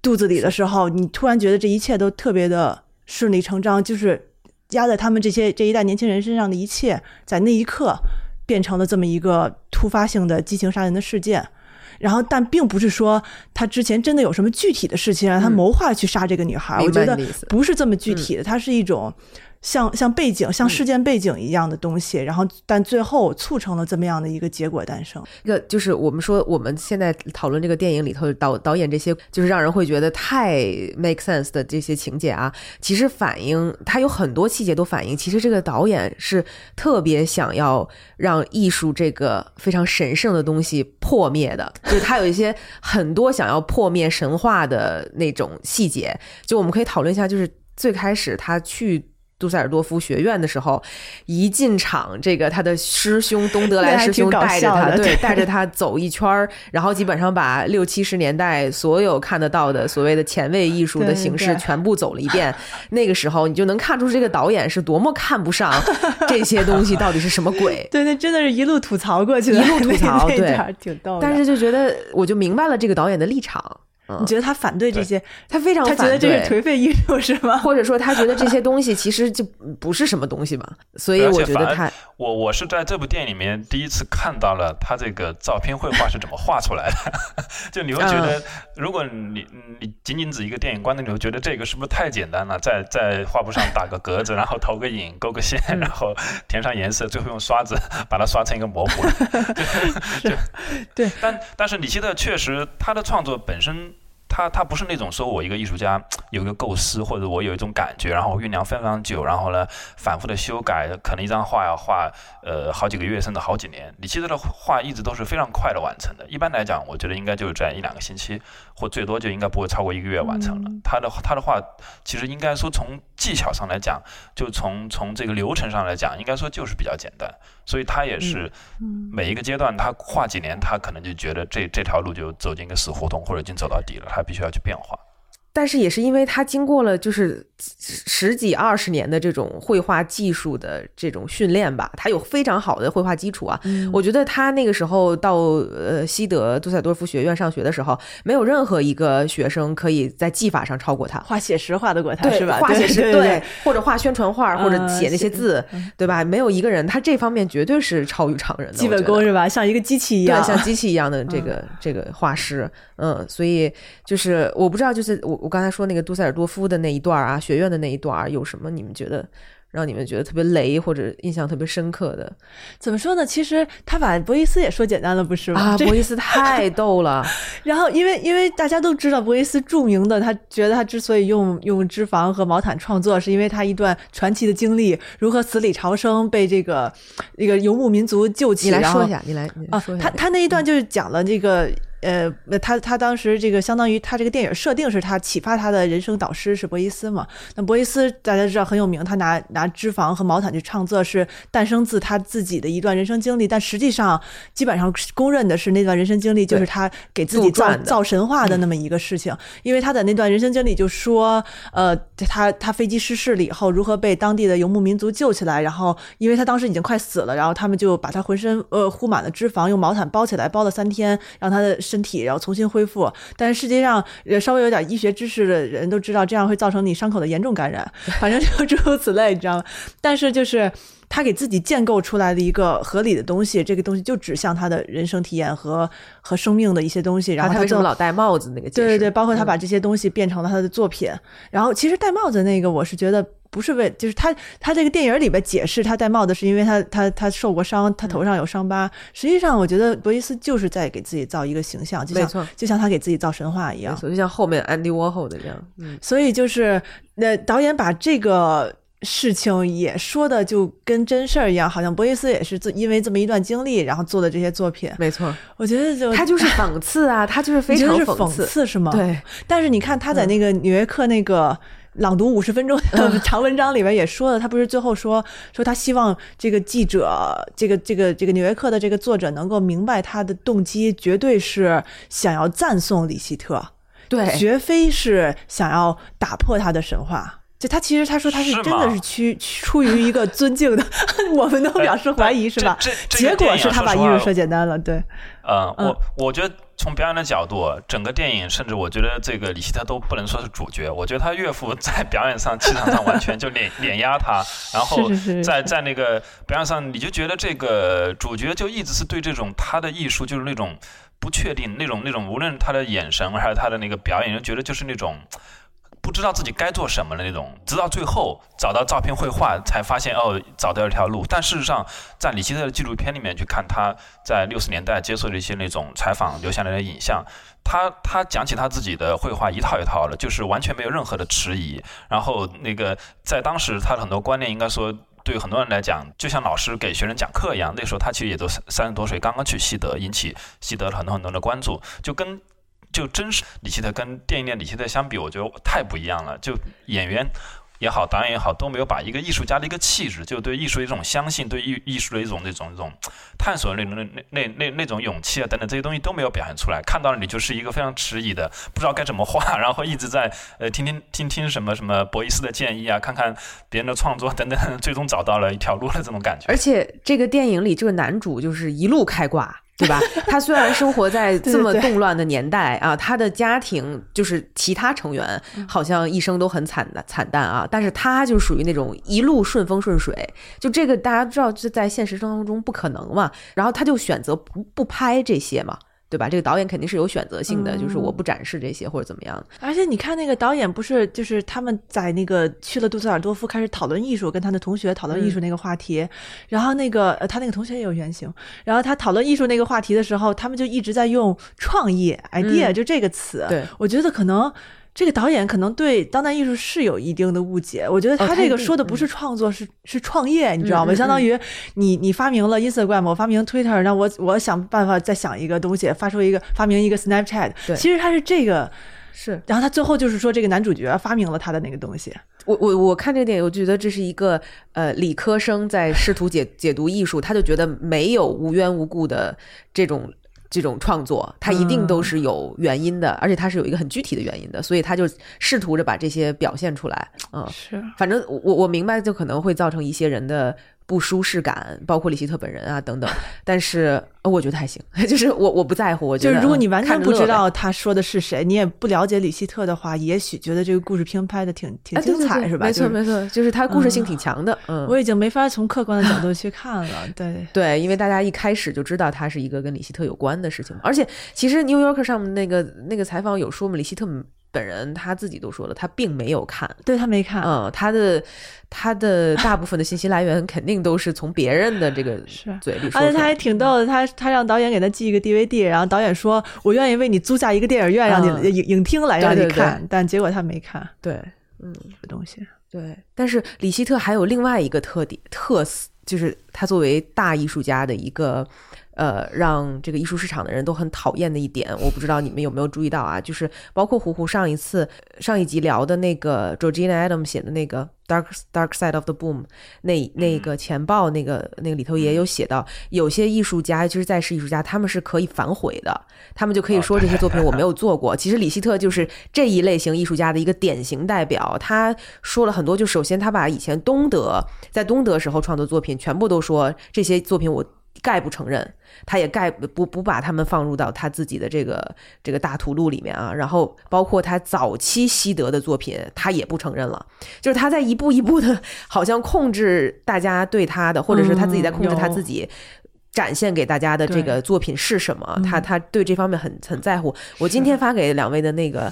肚子里的时候，你突然觉得这一切都特别的顺理成章，就是压在他们这些这一代年轻人身上的一切，在那一刻变成了这么一个突发性的激情杀人的事件。然后，但并不是说他之前真的有什么具体的事情让他谋划去杀这个女孩。我觉得不是这么具体的，它是一种。像像背景，像事件背景一样的东西，然后但最后促成了这么样的一个结果诞生。
那个就是我们说我们现在讨论这个电影里头导导演这些，就是让人会觉得太 make sense 的这些情节啊，其实反映他有很多细节都反映，其实这个导演是特别想要让艺术这个非常神圣的东西破灭的，就是他有一些很多想要破灭神话的那种细节。就我们可以讨论一下，就是最开始他去。杜塞尔多夫学院的时候，一进场，这个他的师兄东德莱师兄带着他，对，带着他走一圈儿，然后基本上把六七十年代所有看得到的所谓的前卫艺术的形式全部走了一遍。那个时候，你就能看出这个导演是多么看不上这些东西到底是什么鬼。
对，那真的是一路吐槽过去的，
一路吐槽，对，
挺逗。
但是就觉得，我就明白了这个导演的立场。
你觉得他反对这些？
他非常
他觉得这是颓废艺术是吗？
或者说他觉得这些东西其实就不是什么东西嘛？所以我觉得他，
我我是在这部电影里面第一次看到了他这个照片绘画是怎么画出来的。就你会觉得，如果你你仅仅指一个电影观众，你会觉得这个是不是太简单了？在在画布上打个格子，然后投个影，勾个线，然后填上颜色，最后用刷子把它刷成一个模糊。
就对，
但但是李希特确实他的创作本身。他他不是那种说我一个艺术家有一个构思，或者我有一种感觉，然后酝酿非常久，然后呢反复的修改，可能一张画要画呃好几个月甚至好几年。李希特的画一直都是非常快的完成的，一般来讲，我觉得应该就是在一两个星期，或最多就应该不会超过一个月完成了。他的他的画其实应该说从技巧上来讲，就从从这个流程上来讲，应该说就是比较简单。所以他也是每一个阶段，他跨几年，他可能就觉得这这条路就走进一个死胡同，或者已经走到底了，他必须要去变化。
但是也是因为他经过了就是十几二十年的这种绘画技术的这种训练吧，他有非常好的绘画基础啊。我觉得他那个时候到呃西德杜塞多夫学院上学的时候，没有任何一个学生可以在技法上超过他。
画写实画得过他是吧？
画写实
对，
或者画宣传画，或者写那些字，对吧？没有一个人他这方面绝对是超于常人的。
基本功是吧？像一个机器一样，
像机器一样的这个这个画师。嗯，所以就是我不知道，就是我我刚才说那个杜塞尔多夫的那一段啊，学院的那一段有什么？你们觉得让你们觉得特别雷或者印象特别深刻的？
怎么说呢？其实他把博伊斯也说简单了，不是吗？
啊，博伊斯太逗了。
然后因为因为大家都知道博伊斯著名的，他觉得他之所以用用脂肪和毛毯创作，是因为他一段传奇的经历，如何死里逃生，被这个一个游牧民族救起。
你来说一下，你来啊，
他他那一段就是讲了这个。呃，他他当时这个相当于他这个电影设定是他启发他的人生导师是博伊斯嘛？那博伊斯大家知道很有名，他拿拿脂肪和毛毯去创作是诞生自他自己的一段人生经历，但实际上基本上公认的是那段人生经历就是他给自己造造神话的那么一个事情，因为他的那段人生经历就说，呃，他他飞机失事了以后如何被当地的游牧民族救起来，然后因为他当时已经快死了，然后他们就把他浑身呃糊满了脂肪，用毛毯包起来包了三天，让他的。身体，然后重新恢复。但是实际上，呃，稍微有点医学知识的人都知道，这样会造成你伤口的严重感染。反正就诸如此类，你知道吗？但是就是他给自己建构出来的一个合理的东西，这个东西就指向他的人生体验和和生命的一些东西。然后他就
他为什么老戴帽子那个？
对对对，包括他把
嗯
这些东西变成了他的作品。然后其实戴帽子那个，我是觉得不是为，就是他他这个电影里边解释他戴帽子是因为他他他受过伤，他头上有伤疤。实际上，我觉得博伊斯就是在给自己造一个形象，就
没错
像就像他给自己造神话一样。
就像后面 Andy Warhol 的这样，嗯，
所以就是，那导演把这个事情也说的就跟真事儿一样，好像博伊斯也是自因为这么一段经历，然后做的这些作品。
没错，
我觉得就
他就是讽刺啊，他就是非常
讽
刺，
刺是吗？。
对，
但是你看他在那个《纽约客》那个。朗读五十分钟 的长文章里边也说了，他不是最后说说他希望这个记者，这个这个这个《纽约客》的这个作者能够明白他的动机，绝对是想要赞颂李希特，
对，
绝非是想要打破他的神话。就他其实他说他是
是
真的是出出于一个尊敬的，我们都表示怀疑
哎
是吧？结果是他把艺术说简单了，对，
呃，
嗯
我我觉得从表演的角度，整个电影甚至我觉得这个李希特都不能说是主角，我觉得他岳父在表演上、气场上完全就碾碾压他，然后在在那个表演上，你就觉得这个主角就一直是对这种他的艺术就是那种不确定，那种那种无论他的眼神还是他的那个表演，就觉得就是那种。不知道自己该做什么的那种，直到最后找到照片绘画，才发现哦，找到一条路。但事实上，在李希特的纪录片里面去看他在六十年代接受的一些那种采访留下来的影像，他他讲起他自己的绘画一套一套的，就是完全没有任何的迟疑。然后那个在当时他的很多观念，应该说对很多人来讲，就像老师给学生讲课一样。那时候他其实也都三三十多岁，刚刚去西德，引起西德了很多很多的关注，就跟。就真实李希特跟电影里李希特相比，我觉得太不一样了。就演员也好，导演也好，都没有把一个艺术家的一个气质，就对艺术的一种相信，对艺艺术的一种那种那种探索那种那那那那那种勇气啊等等这些东西都没有表现出来。看到了你就是一个非常迟疑的，不知道该怎么画，然后一直在呃听听听听什么什么博伊斯的建议啊，看看别人的创作等等，最终找到了一条路的这种感觉。
而且这个电影里这个男主就是一路开挂。对吧？他虽然生活在这么动乱的年代啊，他的家庭就是其他成员好像一生都很惨的惨淡啊，但是他就属于那种一路顺风顺水。就这个大家知道，就在现实生活中不可能嘛。然后他就选择不不拍这些嘛，对吧？这个导演肯定是有选择性的，就是我不展示这些或者怎么样。
而且你看那个导演不是就是他们在那个去了杜塞尔多夫开始讨论艺术，跟他的同学讨论艺术那个话题，然后那个呃他那个同学也有原型，然后他讨论艺术那个话题的时候，他们就一直在用创意 idea、就这个词，
对
我觉得可能。这个导演可能对当代艺术是有一定的误解，我觉得他这个说的不是创作，是是创业，你知道吗？相当于你你发明了 Instagram，我发明 Twitter，那我我想办法再想一个东西，发出一个发明一个 Snapchat，
对
其实他是这个，
是
然后他最后就是说，这个男主角发明了他的那个东西。
我我我看这个电影，我觉得这是一个呃理科生在试图解解读艺术，他就觉得没有无缘无故的这种。这种创作，它一定都是有原因的，而且它是有一个很具体的原因的，所以他就试图着把这些表现出来。嗯，
是，
反正我我明白，就可能会造成一些人的不舒适感，包括李希特本人啊等等。但是呃我觉得还行，就是我我不在乎。我觉得
就是如果你
嗯
完全不知道他说的是谁，你也不了解李希特的话，也许觉得这个故事片拍的挺挺
啊，对对
精彩，是吧？
没错
就是
没错，就是它故事性挺强的。嗯，
我已经没法从客观的角度去看了。对，
对，因为大家一开始就知道它是一个跟李希特有关的事情，而且其实《New Yorker》上面那个那个采访有说嘛，李希特本人他自己都说了，他并没有看，
对他没看，
嗯，他的他的大部分的信息来源肯定都是从别人的这个
是
嘴里说出来
而且他还挺逗的，他他让导演给他寄一个 DVD，然后导演说：“我愿意为你租下一个电影院，让你
嗯
影影厅来让
对对
你看。”但结果他没看
对嗯
这东西。
对，但是李希特还有另外一个特点特色，就是他作为大艺术家的一个。呃，让这个艺术市场的人都很讨厌的一点，我不知道你们有没有注意到啊？就是包括胡胡上一次上一集聊的那个 Georgina Adams 写的那个 Dark Dark Side of the Boom 那那个前报那个那个里头也有写到，有些艺术家就是在世艺术家，他们是可以反悔的，他们就可以说这些作品我没有做过。其实李希特就是这一类型艺术家的一个典型代表，他说了很多，就首先他把以前东德在东德时候创作作品全部都说这些作品我。概不承认，他也概不不把他们放入到他自己的这个这个大图录里面啊。然后包括他早期西德的作品，他也不承认了。就是他在一步一步的，好像控制大家对他的，或者是他自己在控制他自己。展现给大家的这个作品是什么？他他对这方面很很在乎。我今天发给两位的那个。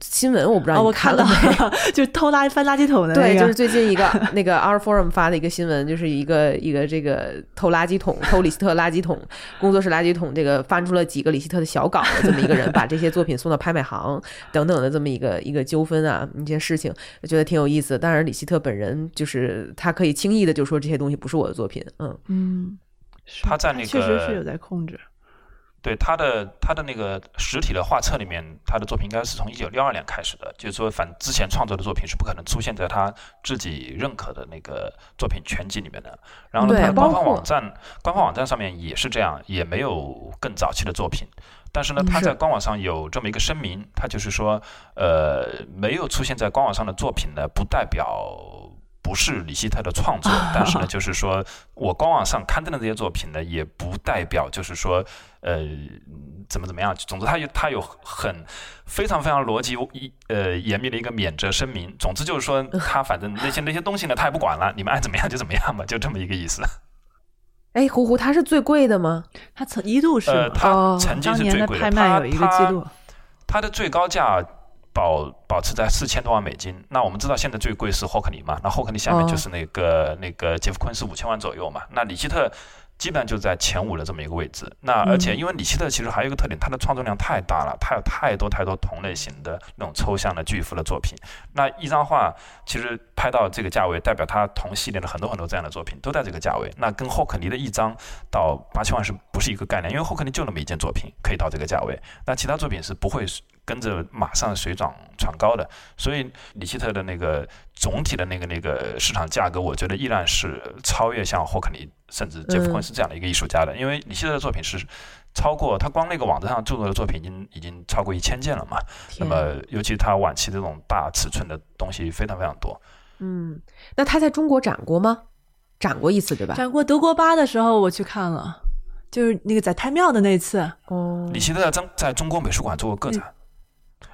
新闻我不知道你看了
没？就偷垃翻垃圾桶的
对，就是最近一个 那个 Our Forum 发的一个新闻，就是一个一个这个偷垃圾桶、偷李希特垃圾桶工作室垃圾桶，这个翻出了几个李希特的小稿的这么一个人，把这些作品送到拍卖行等等的这么一个一个纠纷啊，一些事情，我觉得挺有意思。当然，李希特本人就是他可以轻易的就说这些东西不是我的作品，
嗯嗯，
他在那个
确实是有在控制。
对他的他的那个实体的画册里面，他的作品应该是从一九六二年开始的，就是说，反之前创作的作品是不可能出现在他自己认可的那个作品全集里面的。然后呢，他的官方网站官方网站上面也是这样，也没有更早期的作品。但是呢，他在官网上有这么一个声明，他就是说，呃，没有出现在官网上的作品呢，不代表。不是李希特的创作，但是呢，就是说我官网上刊登的这些作品呢，也不代表就是说，呃，怎么怎么样。总之，他有他有很非常非常逻辑一呃严密的一个免责声明。总之就是说，他反正那些 那些东西呢，他也不管了，你们爱怎么样就怎么样吧，就这么一个意思。
哎，胡胡，他是最贵的吗？
他曾一度是，
他曾经是最贵
的。拍卖有一个记录，
他的最高价。保保持在四千多万美金。那我们知道现在最贵是霍克尼嘛？那霍克尼下面就是那个那个杰夫昆是五千万左右嘛？那里希特基本上就在前五的这么一个位置。那而且因为里希特其实还有一个特点，他的创作量太大了，他有太多太多同类型的那种抽象的巨幅的作品。那一张画其实拍到这个价位，代表他同系列的很多很多这样的作品都在这个价位。那跟霍克尼的一张到八千万是不是一个概念？因为霍克尼就那么一件作品可以到这个价位，那其他作品是不会。跟着马上水涨船高的，所以李希特的那个总体的那个那个市场价格，我觉得依然是超越像霍克尼甚至杰夫昆是这样的一个艺术家的，因为李希特的作品是超过他光那个网站上著作的作品已经已经超过一千件了嘛。那么尤其他晚期这种大尺寸的东西非常非常多。
嗯，那他在中国展过吗？展过一次对吧？
展过德国巴的时候我去看了，就是那个在太庙的那次。
哦，
李希特在中在中国美术馆做过个展。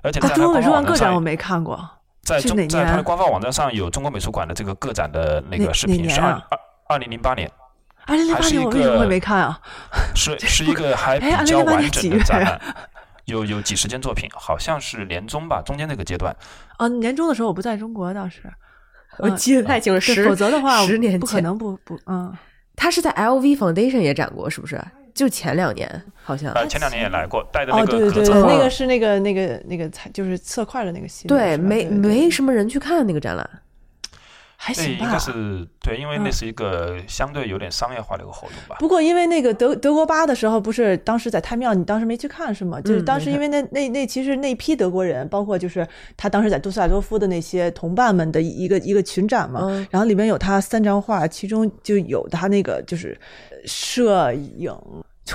而且在
中国美术馆
个
展我没看过，
在中在他的官方网站上有中国美术馆的这个个展的那个视频，是二二二零零八年，
二零零八年我为什么会没看啊？
是是一个 还比较完整的展览，有有几十件作品，好像是年中吧，中间那个阶段。
啊，年终的时候我不在中国，倒是
我记得太清楚，十
否则的话
十年
不可能不不嗯，
他是在 LV Foundation 也展过，是不是？就前两年好像，
前两年也来过，带的那
个对对对，那个是那个那个那个就是色块的那个系
列，对，没没什么人去看那个展览。
还行
吧，应该是对，因为那是一个相对有点商业化的一个活动吧。
不过因为那个德德国巴的时候，不是当时在太庙，你当时没去看是吗？就是当时因为那那那其实那批德国人，包括就是他当时在杜塞尔多夫的那些同伴们的一个一个群展嘛，然后里面有他三张画，其中就有他那个就是摄影。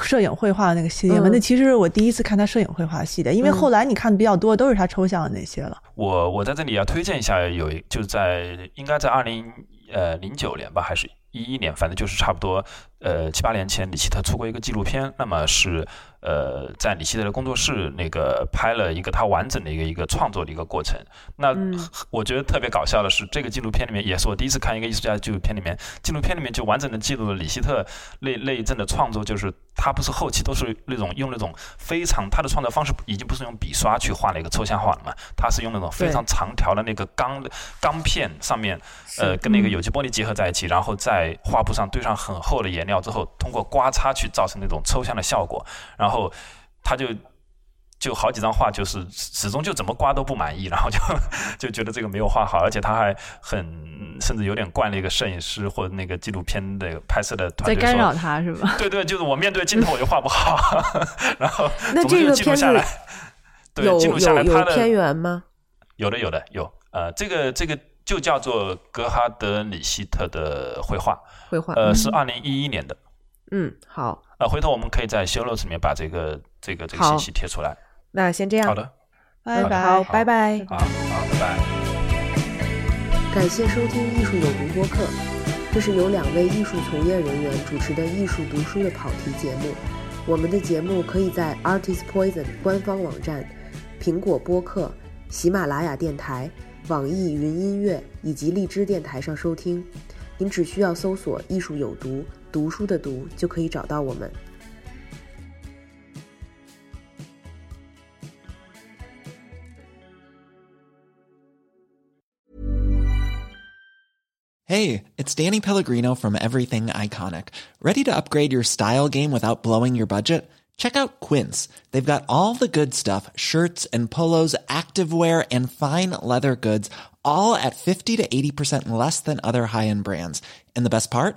摄影绘画的那个系列嘛，那其实是我第一次看他摄影绘画系列，因为后来你看的比较多，都是他抽象的那些了。
我我在这里要推荐一下，有一就是在应该在二零呃零九年吧，还是一一年，反正就是差不多呃七八年前，李希特出过一个纪录片，那么是。呃，在李希特的工作室那个拍了一个他完整的一个一个创作的一个过程。那我觉得特别搞笑的是，这个纪录片里面也是我第一次看一个艺术家的纪录片里面，纪录片里面就完整的记录了李希特那那一阵的创作，就是他不是后期都是那种用那种非常他的创作方式已经不是用笔刷去画了一个抽象画了嘛，他是用那种非常长条的那个钢钢片上面，呃，跟那个有机玻璃结合在一起，然后在画布上堆上很厚的颜料之后，通过刮擦去造成那种抽象的效果，然后。后他就就好几张画，就是始终就怎么刮都不满意，然后就就觉得这个没有画好，而且他还很甚至有点惯那个摄影师或者那个纪录片的拍摄的团队
在干扰他是吧？
对对，就是我面对镜头我就画不好，然后
那这个片子
对记录下来
有片源吗？
有的有的有，呃，这个这个就叫做格哈德里希特的绘画，
绘画，
呃，是二零一一年的。
嗯，好。
呃，回头我们可以在 show notes 里面把这个这个这个信息贴出来。
那先这样。
好的，
拜拜。
好，拜拜。
好，好，拜拜。
感谢收听艺术有毒播客。
这是由两位艺术从业人员主持的艺术读书的跑题节目。我们的节目可以在 Artist Poison 官方网站、苹果播客、喜马拉雅电台、网易云音乐以及荔枝电台上收听。您只需要搜索“艺术有毒”，读书的“读”就可以找到我们。
Hey, it's Danny Pellegrino from Everything Iconic. Ready to upgrade your style game without blowing your budget? Check out Quince. They've got all the good stuff shirts and polos, activewear, and fine leather goods, all at 50 to 80% less than other high end brands. And the best part?